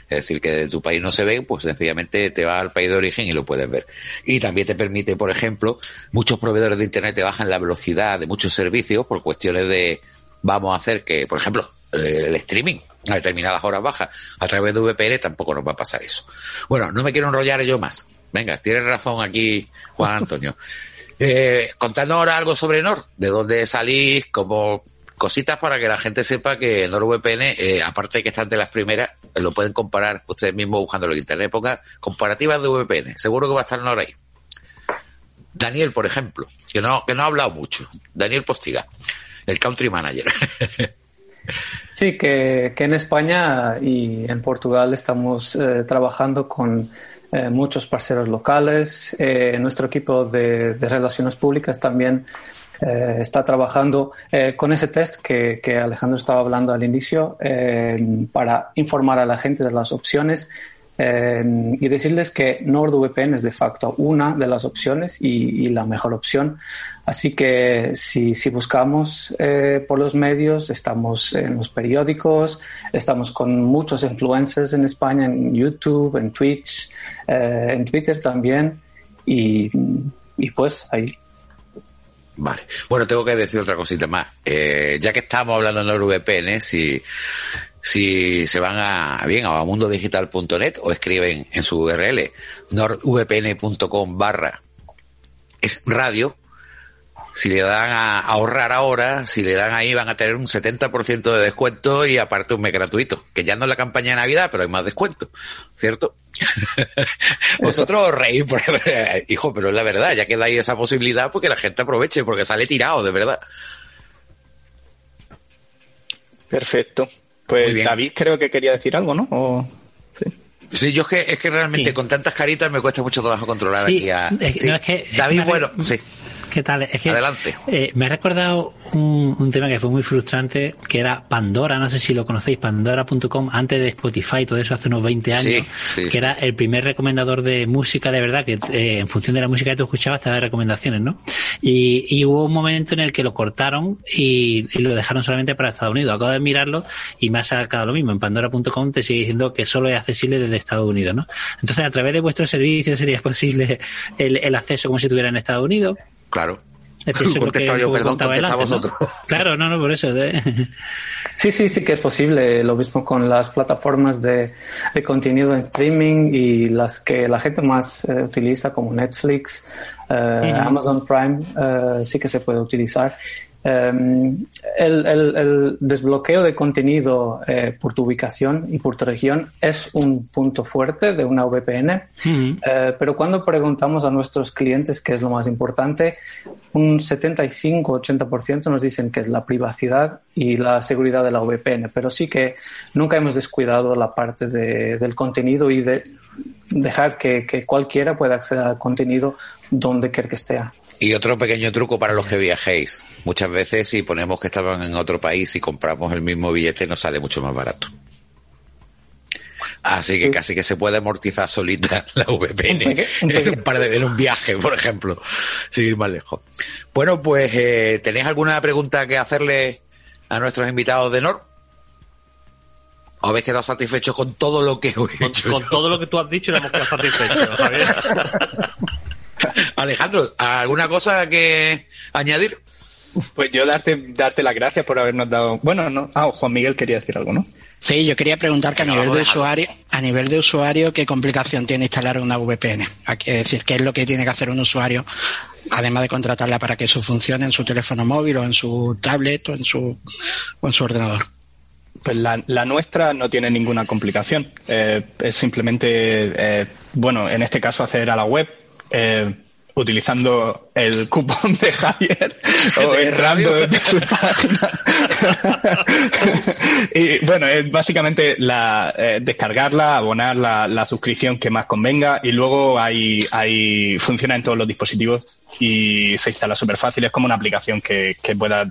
Es decir, que de tu país no se ven, pues sencillamente te vas al país de origen y lo puedes ver. Y también te permite, por ejemplo, muchos proveedores de Internet te bajan la velocidad de muchos servicios por cuestiones de, vamos a hacer que, por ejemplo, el streaming a determinadas horas bajas a través de VPN tampoco nos va a pasar eso. Bueno, no me quiero enrollar yo más. Venga, tienes razón aquí, Juan Antonio. Eh, contadnos ahora algo sobre Nord, de dónde salís, como cositas para que la gente sepa que NordVPN, eh, aparte de que están de las primeras, eh, lo pueden comparar ustedes mismos buscándolo en internet, pongan comparativas de VPN. Seguro que va a estar Nord ahí. Daniel, por ejemplo, que no, que no ha hablado mucho. Daniel Postiga, el country manager. Sí, que, que en España y en Portugal estamos eh, trabajando con eh, muchos parceros locales. Eh, nuestro equipo de, de relaciones públicas también eh, está trabajando eh, con ese test que, que Alejandro estaba hablando al inicio eh, para informar a la gente de las opciones eh, y decirles que NordVPN es de facto una de las opciones y, y la mejor opción. Así que si, si buscamos eh, por los medios, estamos en los periódicos, estamos con muchos influencers en España, en YouTube, en Twitch, eh, en Twitter también. Y, y pues ahí. Vale. Bueno, tengo que decir otra cosita más. Eh, ya que estamos hablando de NordVPN, si, si se van a, bien, a mundodigital.net o escriben en su URL nordvpn.com barra es radio, si le dan a ahorrar ahora, si le dan ahí van a tener un 70% de descuento y aparte un mes gratuito, que ya no es la campaña de Navidad, pero hay más descuento, ¿cierto? Vosotros os reís, por, hijo, pero es la verdad, ya que dais esa posibilidad, porque la gente aproveche, porque sale tirado, de verdad. Perfecto. Pues David creo que quería decir algo, ¿no? O... Sí. Sí, yo es que, es que realmente Sí. con tantas caritas me cuesta mucho trabajo controlar Sí, aquí a... es que- Sí. no, es que- es David, que bueno, sí. ¿Qué tal? Es que Adelante. eh, me ha recordado un, un tema que fue muy frustrante, que era Pandora, no sé si lo conocéis, pandora.com, antes de Spotify, todo eso hace unos 20 años, Sí, sí, que era el primer recomendador de música de verdad, que eh, en función de la música que tú escuchabas te da recomendaciones, ¿no? Y, y hubo un momento en el que lo cortaron y, y lo dejaron solamente para Estados Unidos. Acabo de mirarlo y me ha sacado lo mismo. En pandora.com te sigue diciendo que solo es accesible desde Estados Unidos, ¿no? Entonces, a través de vuestro servicio sería posible el, el acceso como si estuviera en Estados Unidos. Claro. Es que eso es lo que yo, perdón, antes, ¿no? vosotros. Claro, no, no, por eso. ¿eh? Sí, sí, sí que es posible. Lo mismo con las plataformas de, de contenido en streaming y las que la gente más eh, utiliza como Netflix, eh, Amazon Prime, eh, sí que se puede utilizar. Eh, el, el- el desbloqueo de contenido eh, por tu ubicación y por tu región es un punto fuerte de una VPN. Eh, pero cuando preguntamos a nuestros clientes qué es lo más importante, un 75-80% nos dicen que es la privacidad y la seguridad de la VPN, pero sí que nunca hemos descuidado la parte de- del contenido y de dejar que, que cualquiera pueda acceder al contenido donde quiera que esté. Y otro pequeño truco para los que viajéis. Muchas veces si ponemos que estaban en otro país y compramos el mismo billete nos sale mucho más barato. Así que casi que se puede amortizar solita la VPN Un un en un, par de, en un viaje, por ejemplo, sin ir más lejos. Bueno, pues eh, ¿tenéis alguna pregunta que hacerle a nuestros invitados de NOR? ¿O habéis quedado satisfechos con todo lo que he Con, hecho? con todo lo que tú has dicho, le hemos quedado satisfechos, Javier. Alejandro, ¿alguna cosa que añadir? Pues yo darte, darte las gracias por habernos dado. Bueno, no. Ah, Juan Miguel quería decir algo, ¿no? Sí, yo quería preguntar que a Venga, nivel de usuario, a nivel de usuario, ¿qué complicación tiene instalar una VPN? Es decir, ¿qué es lo que tiene que hacer un usuario, además de contratarla para que eso funcione en su teléfono móvil o en su tablet o en su, o en su ordenador? Pues la, la nuestra no tiene ninguna complicación. Eh, es simplemente, eh, bueno, en este caso acceder a la web eh, utilizando el cupón de Javier o De entrando radio. desde su página. y bueno, es básicamente la, eh, descargarla, abonar la, la suscripción que más convenga y luego hay, hay, funciona en todos los dispositivos y se instala súper fácil. Es como una aplicación que, que pueda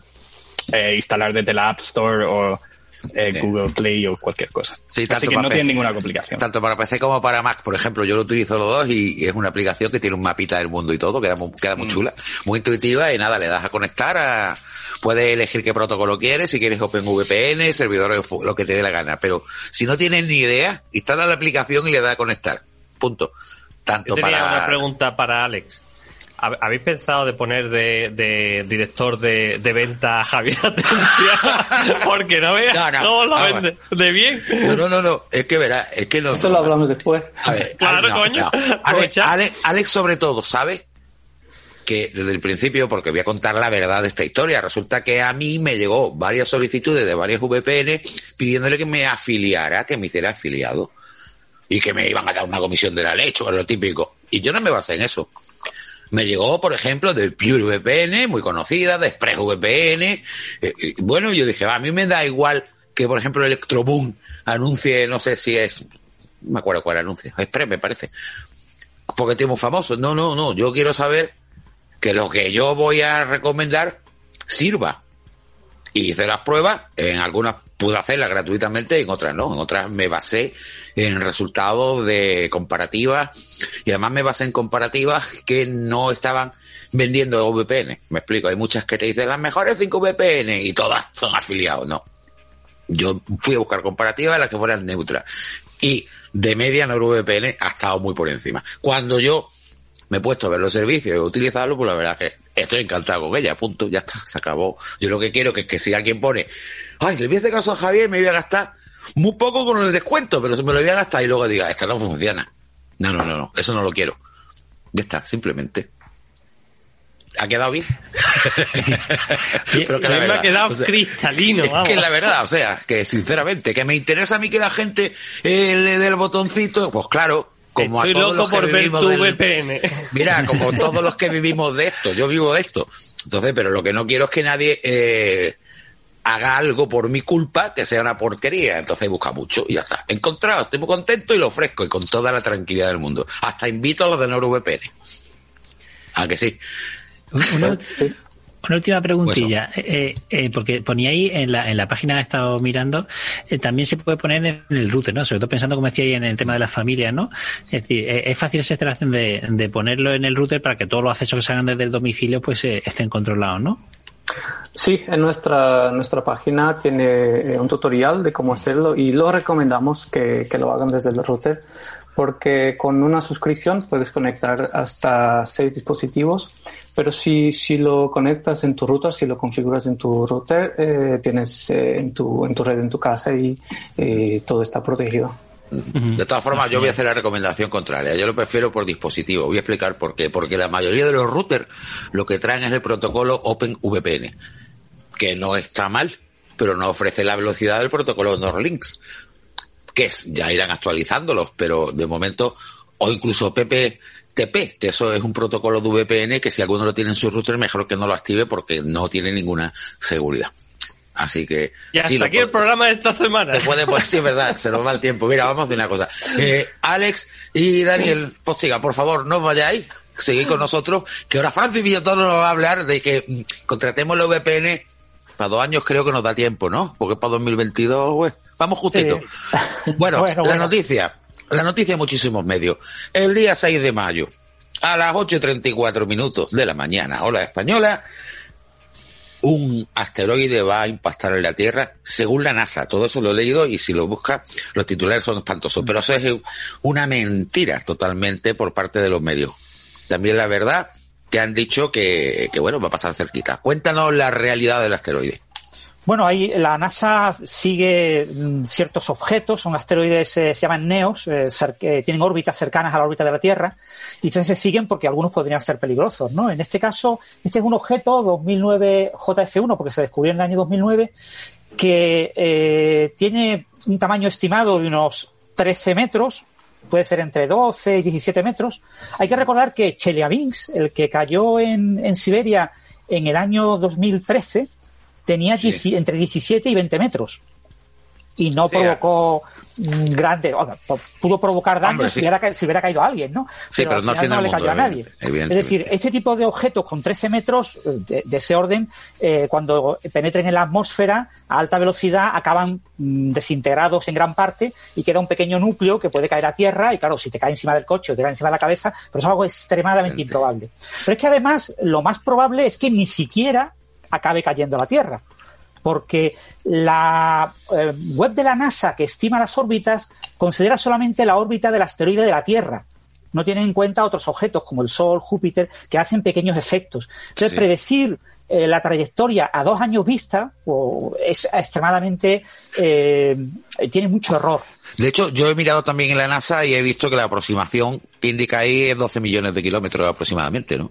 eh, instalar desde la App Store o eh, Sí. Google Play o cualquier cosa. Sí, Así tanto que para no PC. tiene ninguna complicación. Tanto para PC como para Mac, por ejemplo, yo lo utilizo los dos y es una aplicación que tiene un mapita del mundo y todo, queda muy, queda muy Mm. chula, muy intuitiva y nada, le das a conectar a, puedes elegir qué protocolo quieres, si quieres OpenVPN, servidores, lo que te dé la gana, pero si no tienes ni idea, instala la aplicación y le das a conectar. Punto. Tanto Yo tenía para... una pregunta para Alex. ¿Hab- ¿Habéis pensado de poner de, de director de, de venta a Javier Atencia? Porque no veas No, no, cómo lo vamos vende de bien. No, no, no, no, es que verá, es que no. Eso lo hablamos después. A ver, Claro, coño. no. Ale- Aprovecha. Ale- Alex, sobre todo, sabe que desde el principio, porque voy a contar la verdad de esta historia, resulta que a mí me llegó varias solicitudes de varias VPN pidiéndole que me afiliara, que me hiciera afiliado y que me iban a dar una comisión de la leche o lo típico. Y yo no me basé en eso. Me llegó, por ejemplo, de PureVPN, muy conocida, de ExpressVPN. Eh, bueno, yo dije, a mí me da igual que, por ejemplo, Electroboom anuncie, no sé si es, no me acuerdo cuál anuncio, Express me parece, porque estoy muy famoso. No, no, no, yo quiero saber que lo que yo voy a recomendar sirva. Y hice las pruebas, en algunas pude hacerlas gratuitamente, en otras no, en otras me basé en resultados de comparativas y además me basé en comparativas que no estaban vendiendo VPN. Me explico, hay muchas que te dicen las mejores 5 VPN y todas son afiliados, no. Yo fui a buscar comparativas las que fueran neutras y de media NordVPN ha estado muy por encima. Cuando yo me he puesto a ver los servicios y utilizarlos, pues la verdad que estoy encantado con ella, punto, ya está, se acabó. Yo lo que quiero que es que si alguien pone, ay, le voy a hacer caso a Javier, me voy a gastar muy poco con el descuento, pero se me lo voy a gastar y luego diga, esta no funciona. No, no, no, no, eso no lo quiero. Ya está, simplemente. ¿Ha quedado bien? pero que la verdad, me ha quedado cristalino, vamos. Es que la verdad, o sea, que sinceramente, que me interesa a mí que la gente eh, le dé el botoncito, pues claro, como Estoy a todos loco los que por ver vivimos tu del- VPN. Mira, como todos los que vivimos de esto, yo vivo de esto. Entonces, pero lo que no quiero es que nadie eh, haga algo por mi culpa que sea una porquería. Entonces busca mucho y ya está. Encontrado, estoy muy contento y lo ofrezco y con toda la tranquilidad del mundo. Hasta invito a los de NordVPN. ¿A que sí? Una, una última preguntilla, eh, eh, porque ponía ahí en la, en la página que he estado mirando, eh, también se puede poner en el router, ¿no? Sobre todo pensando, como decía ahí, en el tema de las familias, ¿no? Es decir, eh, es fácil esa instalación de, de ponerlo en el router para que todos los accesos que se hagan desde el domicilio pues eh, estén controlados, ¿no? Sí, en nuestra, nuestra página tiene eh, un tutorial de cómo hacerlo y lo recomendamos que, que lo hagan desde el router porque con una suscripción puedes conectar hasta seis dispositivos, pero si, si lo conectas en tu router, si lo configuras en tu router, eh, tienes eh, en, tu, en tu red, en tu casa y eh, todo está protegido. De todas formas, yo voy a hacer la recomendación contraria. Yo lo prefiero por dispositivo. Voy a explicar por qué. Porque la mayoría de los routers lo que traen es el protocolo OpenVPN, que no está mal, pero no ofrece la velocidad del protocolo Nordlinks, que es, ya irán actualizándolos, pero de momento, o incluso PPTP, que eso es un protocolo de VPN que si alguno lo tiene en su router, mejor que no lo active porque no tiene ninguna seguridad. Así que... Y hasta sí, aquí el programa de esta semana. te puede, pues sí, es verdad, se nos va el tiempo. Mira, vamos de una cosa. Eh, Alex y Daniel Postiga, por favor, no os vayáis. Seguid con nosotros, que ahora Francis Villatoro nos va a hablar de que mm, contratemos el VPN para dos años, creo que nos da tiempo, ¿no? Porque para 2022, pues, vamos justito. Bueno, Bueno, la bueno. noticia, la noticia de muchísimos medios. El día 6 de mayo, a las 8.34 minutos de la mañana, hora española, un asteroide va a impactar en la Tierra, según la NASA. Todo eso lo he leído y si lo buscas, los titulares son espantosos. Pero eso es una mentira totalmente por parte de los medios. También la verdad que han dicho que, que bueno, va a pasar cerquita. Cuéntanos la realidad del asteroide. Bueno, ahí la NASA sigue mm, ciertos objetos, son asteroides, eh, se llaman NEOS, eh, que tienen órbitas cercanas a la órbita de la Tierra, y entonces se siguen porque algunos podrían ser peligrosos, ¿no? En este caso, este es un objeto 2009 JF1, porque se descubrió en el año 2009, que eh, tiene un tamaño estimado de unos 13 metros, puede ser entre 12 y 17 metros. Hay que recordar que Chelyabinsk, el que cayó en, en Siberia en el año 2013, tenía entre 17 y 20 metros. Y no provocó mm, grande, o sea, po- pudo provocar daño Hombre, si, hubiera, ca- si hubiera caído a alguien, ¿no? Sí, pero no final le cayó a nadie. Es evidentemente. decir, este tipo de objetos con 13 metros eh, de, de ese orden, eh, cuando penetren en la atmósfera a alta velocidad, acaban mm, desintegrados en gran parte y queda un pequeño núcleo que puede caer a tierra. Y claro, si te cae encima del coche o te cae encima de la cabeza, pero es algo extremadamente improbable. Pero es que además, lo más probable es que ni siquiera acabe cayendo a la Tierra porque la eh, web de la NASA que estima las órbitas considera solamente la órbita del asteroide de la Tierra. No tiene en cuenta otros objetos como el Sol, Júpiter, que hacen pequeños efectos. Entonces, Sí. predecir eh, la trayectoria a dos años vista o es extremadamente eh, eh, tiene mucho error. De hecho, yo he mirado también en la NASA y he visto que la aproximación que indica ahí es 12 millones de kilómetros aproximadamente, ¿no?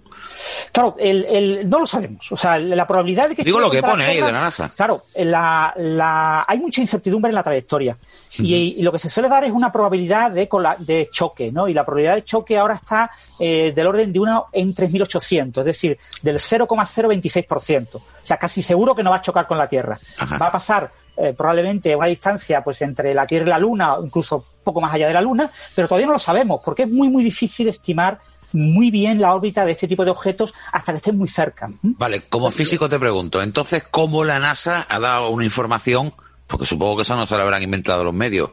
Claro, el, el, no lo sabemos. O sea, la probabilidad de que... Digo lo que pone ahí de la NASA. Claro, la, la, hay mucha incertidumbre en la trayectoria. y, y, lo que se suele dar es una probabilidad de, de choque, ¿no? Y la probabilidad de choque ahora está eh, del orden de una en 3.800, es decir, del 0,026%. O sea, casi seguro que no va a chocar con la Tierra. Ajá. Va a pasar eh, probablemente una distancia pues entre la Tierra y la Luna, o incluso poco más allá de la Luna, pero todavía no lo sabemos, porque es muy, muy difícil estimar muy bien la órbita de este tipo de objetos hasta que estén muy cerca. Vale, como físico te pregunto, entonces, ¿cómo la NASA ha dado una información, porque supongo que eso no se lo habrán inventado los medios,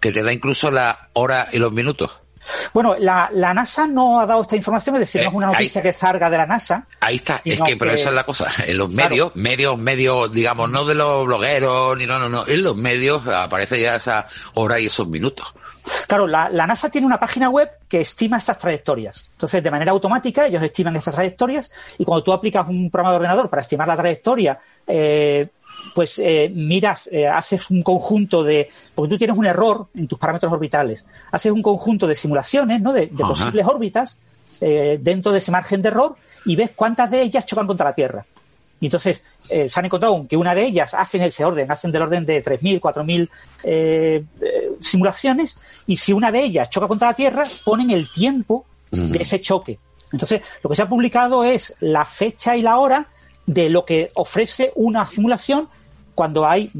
que te da incluso la hora y los minutos? Bueno, la, la, NASA no ha dado esta información, es decir, eh, no es una noticia ahí, que salga de la NASA. Ahí está, es que, pero que, esa es la cosa. En los medios, claro. medios, medios, digamos, no de los blogueros, ni no, no, no, en los medios aparece ya esa hora y esos minutos. Claro, la, la, NASA tiene una página web que estima estas trayectorias. Entonces, de manera automática, ellos estiman estas trayectorias y cuando tú aplicas un programa de ordenador para estimar la trayectoria, eh, pues eh, miras, eh, haces un conjunto de, porque tú tienes un error en tus parámetros orbitales, haces un conjunto de simulaciones, ¿no? De, de posibles órbitas eh, dentro de ese margen de error y ves cuántas de ellas chocan contra la Tierra. Y entonces eh, se han encontrado que una de ellas hacen ese orden, hacen del orden de 3.000, 4.000 eh, simulaciones y si una de ellas choca contra la Tierra, ponen el tiempo de ese choque. Entonces, lo que se ha publicado es la fecha y la hora de lo que ofrece una simulación cuando hay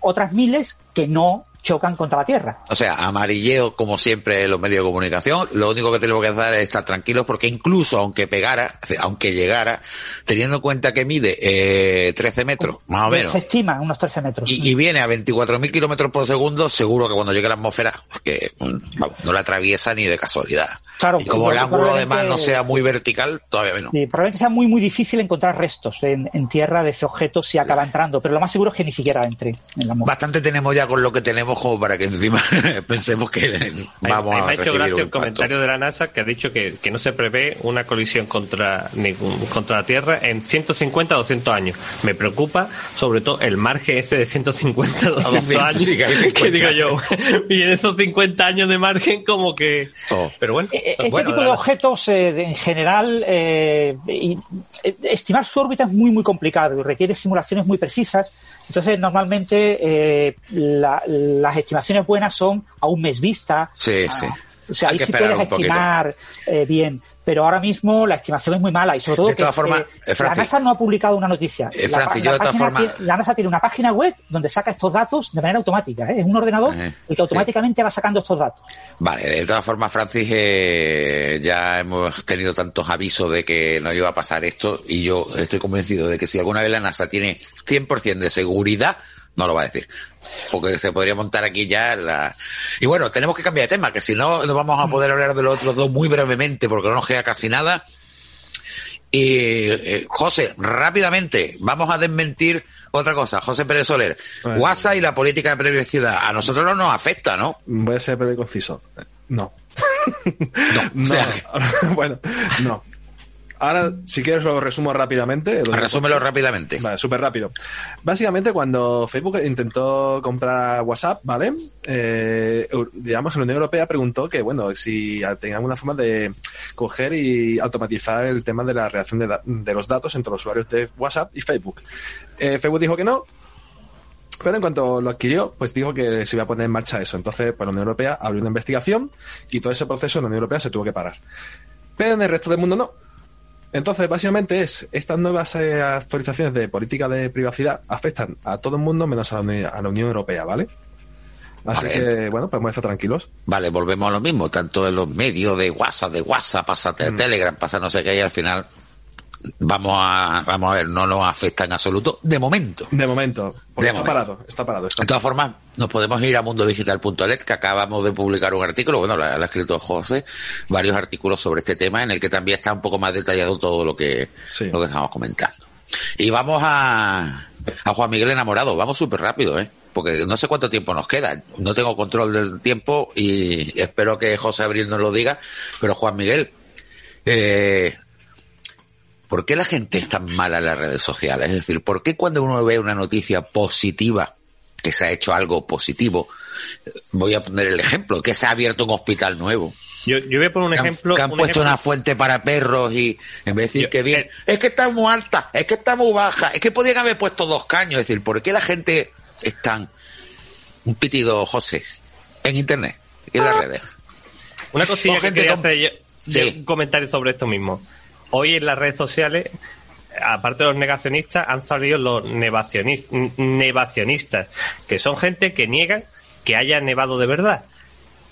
otras miles que no chocan contra la Tierra. O sea, amarilleo como siempre en los medios de comunicación. Lo único que tenemos que hacer es estar tranquilos porque incluso aunque pegara, aunque llegara, teniendo en cuenta que mide eh, 13 metros, más o menos. Se estima unos 13 metros. Y, y viene a 24.000 kilómetros por segundo, seguro que cuando llegue a la atmósfera, que vamos, no la atraviesa ni de casualidad. Claro, y como el ángulo además no sea muy vertical, todavía menos. Sí, probablemente sea muy muy difícil encontrar restos en, en, tierra de ese objeto si acaba entrando, pero lo más seguro es que ni siquiera entre en la atmósfera. Bastante tenemos ya con lo que tenemos como para que encima pensemos que vamos hay, a me ha hecho gracia el comentario de la NASA que ha dicho que, que no se prevé una colisión contra, ningún, contra la Tierra en 150 o 200 años. Me preocupa sobre todo el margen ese de 150 o 200 años. Sí, que, que, digo yo, y en esos 50 años de margen como que... Oh. Pero bueno. Este bueno, tipo de objetos eh, en general, eh, y, eh, estimar su órbita es muy muy complicado y requiere simulaciones muy precisas. Entonces, normalmente eh, la, las estimaciones buenas son a un mes vista. Sí, a, sí. O sea, ahí sí puedes estimar eh, bien. Pero ahora mismo la estimación es muy mala y sobre todo de todas que formas, eh, la NASA no ha publicado una noticia. Eh, la, Francis, la, tiene, la, NASA tiene una página web donde saca estos datos de manera automática. ¿eh? Es un ordenador eh, el que automáticamente sí. va sacando estos datos. Vale, de todas formas, Francis, eh, ya hemos tenido tantos avisos de que no iba a pasar esto y yo estoy convencido de que si alguna vez la NASA tiene 100% de seguridad, no lo va a decir. Porque se podría montar aquí ya la... Y bueno, tenemos que cambiar de tema, que si no, no vamos a poder hablar de los otros dos muy brevemente, porque no nos queda casi nada. Y, eh, José, rápidamente, vamos a desmentir otra cosa. José Pérez Soler, bueno. WhatsApp y la política de privacidad, a nosotros no nos afecta, ¿no? Voy a ser breve y conciso. No. no, no. O sea... bueno, no. Ahora, si quieres, lo resumo rápidamente. Resúmelo rápidamente. Vale, súper rápido. Básicamente, cuando Facebook intentó comprar WhatsApp, ¿vale? Eh, digamos que la Unión Europea preguntó que, bueno, si tenía alguna forma de coger y automatizar el tema de la relación de, de los datos entre los usuarios de WhatsApp y Facebook. Eh, Facebook dijo que no, pero en cuanto lo adquirió, pues dijo que se iba a poner en marcha eso. Entonces, pues la Unión Europea abrió una investigación y todo ese proceso en la Unión Europea se tuvo que parar. Pero en el resto del mundo no. Entonces, básicamente es estas nuevas eh, actualizaciones de política de privacidad afectan a todo el mundo menos a la, a la Unión Europea, ¿vale? Así vale. que, bueno, podemos estar tranquilos. Vale, volvemos a lo mismo, tanto en los medios de WhatsApp, de WhatsApp, pasa mm. Telegram, pasa no sé qué, y al final vamos a, vamos a ver, no nos afecta en absoluto, de momento. De momento. De está momento. parado, está parado. Está de todas formas, nos podemos ir a mundodigital.net, que acabamos de publicar un artículo, bueno, lo ha escrito José, varios artículos sobre este tema, en el que también está un poco más detallado todo lo que, sí. lo que estamos comentando. Y vamos a, a Juan Miguel enamorado, vamos súper rápido, eh porque no sé cuánto tiempo nos queda. No tengo control del tiempo y espero que José Abril nos lo diga. Pero Juan Miguel, eh, ¿por qué la gente es tan mala en las redes sociales? Es decir, ¿por qué cuando uno ve una noticia positiva que se ha hecho algo positivo. Voy a poner el ejemplo, que se ha abierto un hospital nuevo. Yo, yo voy a poner un Que han- ejemplo. que han un puesto ejemplo- una fuente para perros y en vez de decir Yo- que bien, eh, es que está muy alta, es que está muy baja, es que podían haber puesto dos caños. Es decir, ¿por qué la gente es tan un pitido, José, en internet y en las redes? Una cosilla que quería hacer yo, Sí. yo un comentario sobre esto mismo. Hoy en las redes sociales, aparte de los negacionistas, han salido los nevacionistas, que son gente que niegan que haya nevado de verdad.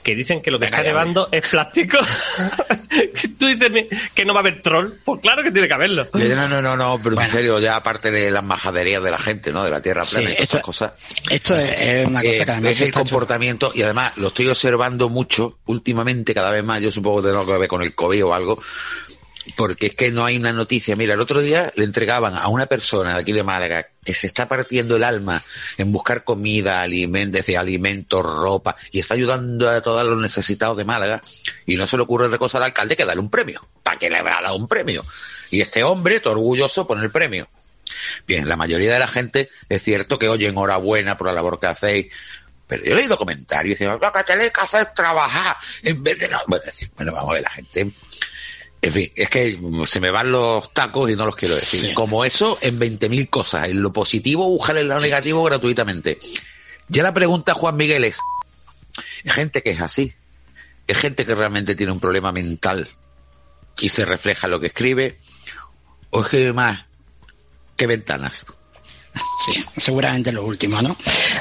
Que dicen que lo que Venga, está nevando es plástico. si tú dices que no va a haber troll, pues claro que tiene que haberlo. No, no, no, no, pero Bueno. en serio, ya aparte de las majaderías de la gente, ¿no? De la tierra plana Sí, y todas esas cosas. Esto es, es una cosa Eh, que además es el comportamiento y además lo estoy observando mucho últimamente, cada vez más. Yo supongo que tengo que ver con el COVID o algo, porque es que no hay una noticia. Mira, el otro día le entregaban a una persona de aquí de Málaga que se está partiendo el alma en buscar comida, alimentos, alimentos, ropa y está ayudando a todos los necesitados de Málaga y no se le ocurre otra cosa al alcalde que darle un premio. ¿Para qué le habrá dado un premio? Y este hombre, todo orgulloso, pone el premio. Bien, la mayoría de la gente es cierto que oye enhorabuena por la labor que hacéis, pero yo he leído comentarios y dicen, lo que tenéis que hacer es trabajar en vez de no. Bueno, bueno, vamos a ver, la gente. En fin, es que se me van los tacos y no los quiero decir. Sí. Como eso en 20.000 cosas. En lo positivo, buscar en lo negativo gratuitamente. Ya la pregunta, Juan Miguel, es: ¿es gente que es así? ¿Es gente que realmente tiene un problema mental y se refleja lo que escribe? ¿O es que más que ventanas? Sí, seguramente lo último, ¿no?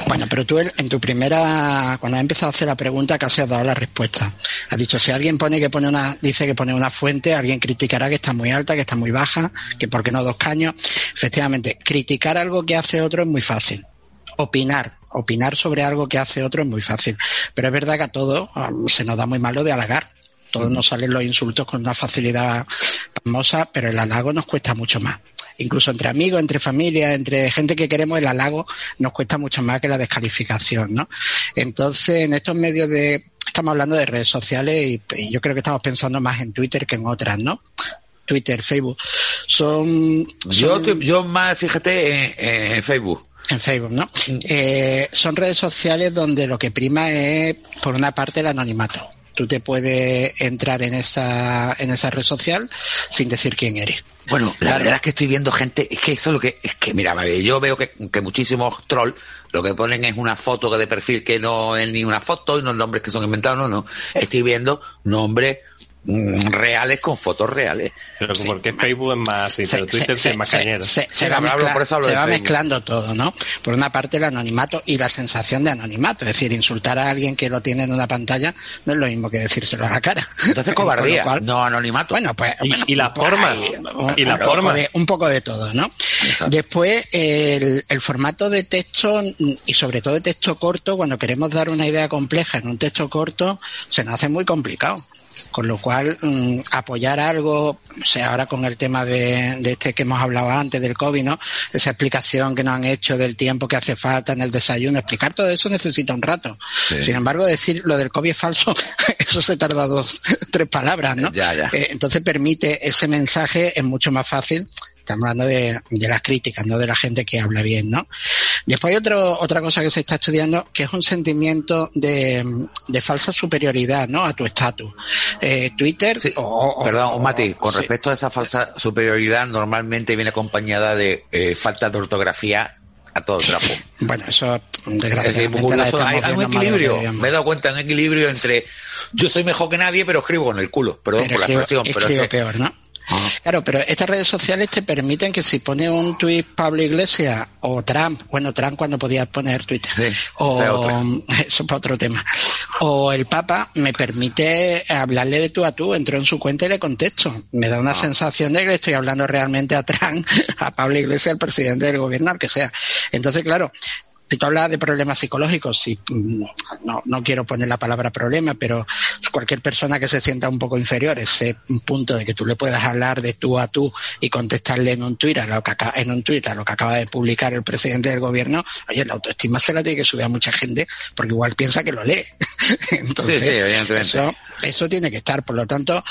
Bueno, pero tú en tu primera, cuando has empezado a hacer la pregunta, casi has dado la respuesta. Has dicho, si alguien pone que pone una, dice que pone una fuente, alguien criticará que está muy alta, que está muy baja, que por qué no dos caños. Efectivamente, criticar algo que hace otro es muy fácil. Opinar, opinar sobre algo que hace otro es muy fácil. Pero es verdad que a todos ah, se nos da muy malo de halagar. Todos nos salen los insultos con una facilidad famosa, pero el halago nos cuesta mucho más. Incluso entre amigos, entre familia, entre gente que queremos, el halago nos cuesta mucho más que la descalificación, ¿no? Entonces, en estos medios de, estamos hablando de redes sociales y, y yo creo que estamos pensando más en Twitter que en otras, ¿no? Twitter, Facebook, son, Yo, son- yo más, fíjate, en, en- en Facebook. en Facebook, ¿no? Eh, son redes sociales donde lo que prima es, por una parte, el anonimato. Tú te puedes entrar en esa, en esa red social sin decir quién eres. Bueno, la Claro. verdad es que estoy viendo gente, es que eso es lo que, es que mira, yo veo que, que muchísimos trolls lo que ponen es una foto de perfil que no es ni una foto y unos nombres que son inventados, no, no. Estoy viendo nombres reales con fotos reales. Pero porque Facebook es más así, pero Twitter sí se- es más cañero. se- Sí, se va, hablo- mezcla- por eso hablo se de va Facebook. mezclando todo, ¿no? Por una parte el anonimato y la sensación de anonimato, es decir, insultar a alguien que lo tiene en una pantalla no es lo mismo que decírselo a la cara. Entonces cobardía, cual- no anonimato. Bueno, pues. Y- bueno, y la por forma, ahí, y la un forma. poco de- un poco de todo, ¿no? Exacto. Después, el, el formato de texto y sobre todo de texto corto, cuando queremos dar una idea compleja en un texto corto, se nos hace muy complicado. Con lo cual, mm, apoyar algo, o sea, ahora con el tema de, de este que hemos hablado antes del COVID, ¿no? Esa explicación que nos han hecho del tiempo que hace falta en el desayuno, explicar todo eso necesita un rato. Sí. Sin embargo, decir lo del COVID es falso, eso se tarda dos, tres palabras, ¿no? Ya, ya. Eh, entonces permite ese mensaje, es mucho más fácil. Estamos hablando de, de las críticas, no de la gente que habla bien, ¿no? Después hay otro, otra cosa que se está estudiando, que es un sentimiento de, de falsa superioridad, ¿no? A tu estatus. Eh, Twitter, Sí, o- perdón, o- Mati, con sí. respecto a esa falsa superioridad, normalmente viene acompañada de eh, falta de ortografía a todo trapo. Bueno, eso Es desgraciadamente curioso, hay, un que equilibrio, me he dado cuenta, un equilibrio entre yo soy mejor que nadie, pero escribo con el culo, perdón Pero por la expresión, pero escribo es que- peor, ¿no? Ah. Claro, pero estas redes sociales te permiten que si pone un tuit Pablo Iglesias o Trump, bueno, Trump cuando podías poner Twitter, Sí, o eso es para otro tema, o el Papa me permite hablarle de tú a tú, entro en su cuenta y le contesto. Me da una Ah. sensación de que le estoy hablando realmente a Trump, a Pablo Iglesias, el presidente del gobierno, al que sea. Entonces, claro, si tú hablas de problemas psicológicos, si, no, no quiero poner la palabra problema, pero cualquier persona que se sienta un poco inferior, ese punto de que tú le puedas hablar de tú a tú y contestarle en un tuit a lo que acaba, en un tuit a lo que acaba de publicar el presidente del gobierno, oye, la autoestima se la tiene que subir a mucha gente porque igual piensa que lo lee. Entonces, Sí, sí, evidentemente. eso, Eso tiene que estar, por lo tanto,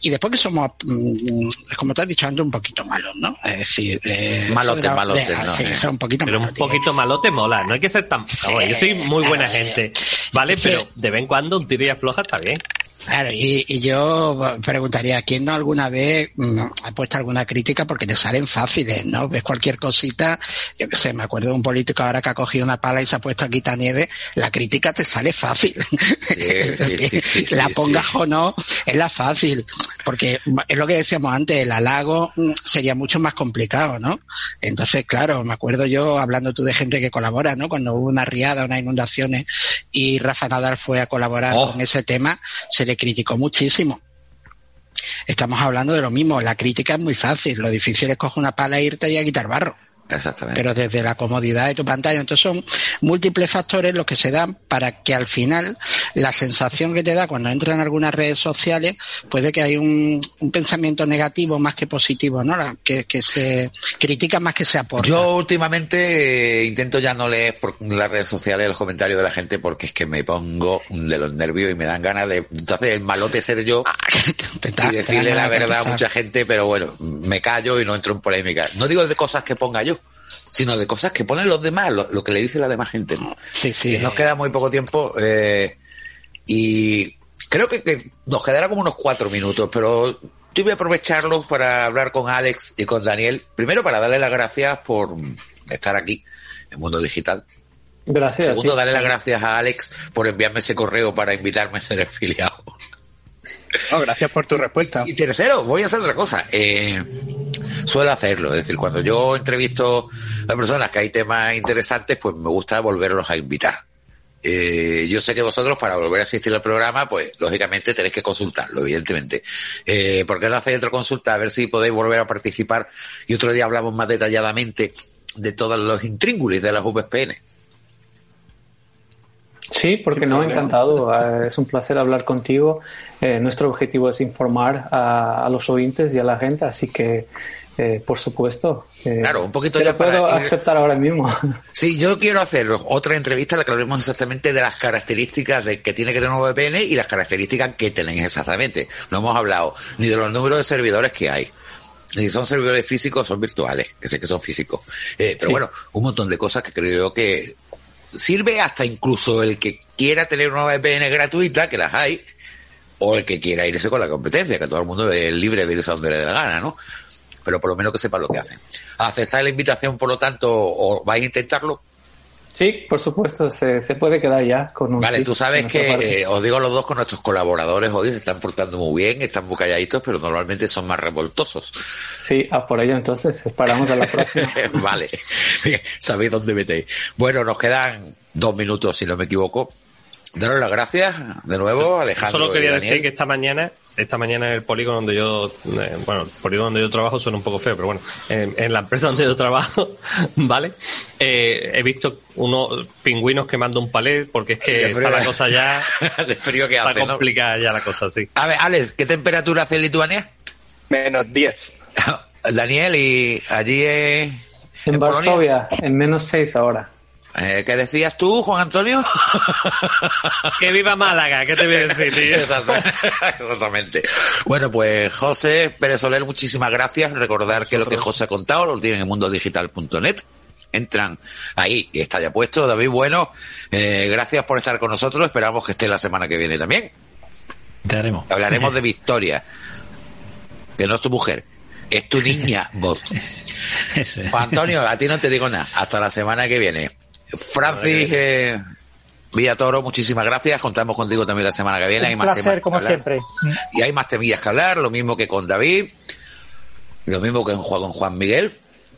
y después que somos, mm, como te has dicho antes, un poquito malos, ¿no? Es decir, eh, malote, de malote, de, no, sí, eh. son un poquito Pero un poquito malote mola, no hay que ser tan... Vamos, yo soy muy buena claro, gente, ¿vale? Sí. Pero de vez en cuando un tiro y afloja está bien. Claro, y, y yo preguntaría, ¿quién no alguna vez mm, ha puesto alguna crítica? Porque te salen fáciles, ¿no? Ves cualquier cosita, yo qué sé, me acuerdo de un político ahora que ha cogido una pala y se ha puesto a quitar nieve, la crítica te sale fácil. sí, sí, sí, la pongas o no, es la fácil. Porque es lo que decíamos antes, el halago mm, sería mucho más complicado, ¿no? Entonces, claro, me acuerdo yo, hablando tú de gente que colabora, ¿no? Cuando hubo una riada, unas inundaciones y Rafa Nadal fue a colaborar Oh. con ese tema, se le criticó muchísimo. Estamos hablando de lo mismo, la crítica es muy fácil, lo difícil es coger una pala e irte y a quitar barro Exactamente. pero desde la comodidad de tu pantalla. Entonces son múltiples factores los que se dan para que al final la sensación que te da cuando entras en algunas redes sociales puede que hay un, un pensamiento negativo más que positivo, ¿no? La- Que, que se critica más que se aporta. Yo últimamente eh, intento ya no leer por las redes sociales los comentarios de la gente porque es que me pongo de los nervios y me dan ganas de entonces el malote ser yo da- y decirle la verdad a mucha gente, pero bueno, me callo y no entro en polémica. No digo de cosas que ponga yo, sino de cosas que ponen los demás, lo, lo que le dice la demás gente. ¿no? Sí, sí. Y nos queda muy poco tiempo eh, y creo que, que nos quedará como unos cuatro minutos, pero yo voy a aprovecharlos para hablar con Alex y con Daniel. Primero para darle las gracias por estar aquí en Mundo Digital. Gracias. Segundo, sí. darle las gracias a Alex por enviarme ese correo para invitarme a ser afiliado. No, gracias por tu respuesta. Y tercero, voy a hacer otra cosa. Eh, suelo hacerlo, es decir, cuando yo entrevisto a personas que hay temas interesantes, pues me gusta volverlos a invitar. Eh, yo sé que vosotros para volver a asistir al programa, pues lógicamente tenéis que consultarlo, evidentemente. Eh, ¿Por qué no hacéis otra consulta? A ver si podéis volver a participar y otro día hablamos más detalladamente de todos los intríngulis de las VPN. Sí, porque no, encantado. Eh, es un placer hablar contigo. Eh, nuestro objetivo es informar a, a los oyentes y a la gente, así que, eh, por supuesto. eh, Claro, un poquito ya puedo para ir- aceptar ahora mismo. Sí, yo quiero hacer otra entrevista en la que hablemos exactamente de las características de que tiene que tener un VPN y las características que tenéis exactamente. No hemos hablado ni de los números de servidores que hay. Ni si son servidores físicos son virtuales, que sé que son físicos. Eh, pero Sí. bueno, un montón de cosas que creo yo que sirve hasta incluso el que quiera tener una VPN gratuita, que las hay, o el que quiera irse con la competencia, que todo el mundo es libre de irse a donde le dé la gana, ¿no? Pero por lo menos que sepa lo que hacen. ¿Aceptáis la invitación, por lo tanto, o vais a intentarlo? Sí, por supuesto, se, se puede quedar ya con un. Vale, tú sabes que, eh, os digo los dos con nuestros colaboradores hoy, se están portando muy bien, están muy calladitos, pero normalmente son más revoltosos. Sí, ah, por ello entonces esperamos a la próxima. vale, Bien, sabéis dónde metéis. Bueno, nos quedan dos minutos, si no me equivoco. Daros las gracias de nuevo, Alejandro. Solo y quería Daniel. decir que esta mañana, esta mañana en el polígono donde yo, eh, bueno, el polígono donde yo trabajo suena un poco feo, pero bueno, en, en la empresa donde yo trabajo, ¿vale? Eh, he visto unos pingüinos quemando un palet porque es que está la cosa ya, de frío que está hace, ¿no? complicada ya la cosa, sí. A ver, Alex, ¿qué temperatura hace en Lituania? Menos 10. Daniel, y allí es... En, Polonia? Varsovia, en menos 6 ahora. Eh, ¿Qué decías tú, Juan Antonio? Que viva Málaga, ¿qué te voy a decir, tío? Exactamente. Exactamente. Bueno, pues José Pérez Soler, muchísimas gracias. Recordar que lo que José ha contado lo tienen en mundodigital.net. Entran ahí y está ya puesto. David, bueno, eh, gracias por estar con nosotros. Esperamos que esté la semana que viene también. Intentaremos. Hablaremos de Victoria, que no es tu mujer, es tu niña voz. Eso es. Juan Antonio, a ti no te digo nada. Hasta la semana que viene. Francis eh, Villatoro, muchísimas gracias. Contamos contigo también la semana que viene. Hay Un más temas placer, como siempre. Y hay más temillas que hablar, lo mismo que con David, lo mismo que con Juan, con Juan Miguel,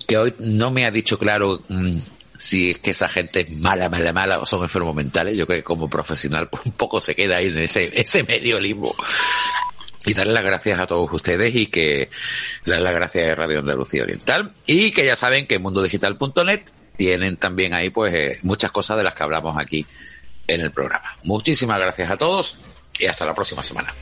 que hoy no me ha dicho claro mm, si es que esa gente es mala, mala, mala o son enfermos mentales. Yo creo que como profesional pues, un poco se queda ahí en ese, ese medio limbo. Y darle las gracias a todos ustedes y que darle las gracias a Radio Andalucía Oriental y que ya saben que en mundodigital.net tienen también ahí pues eh, muchas cosas de las que hablamos aquí en el programa. Muchísimas gracias a todos y hasta la próxima semana.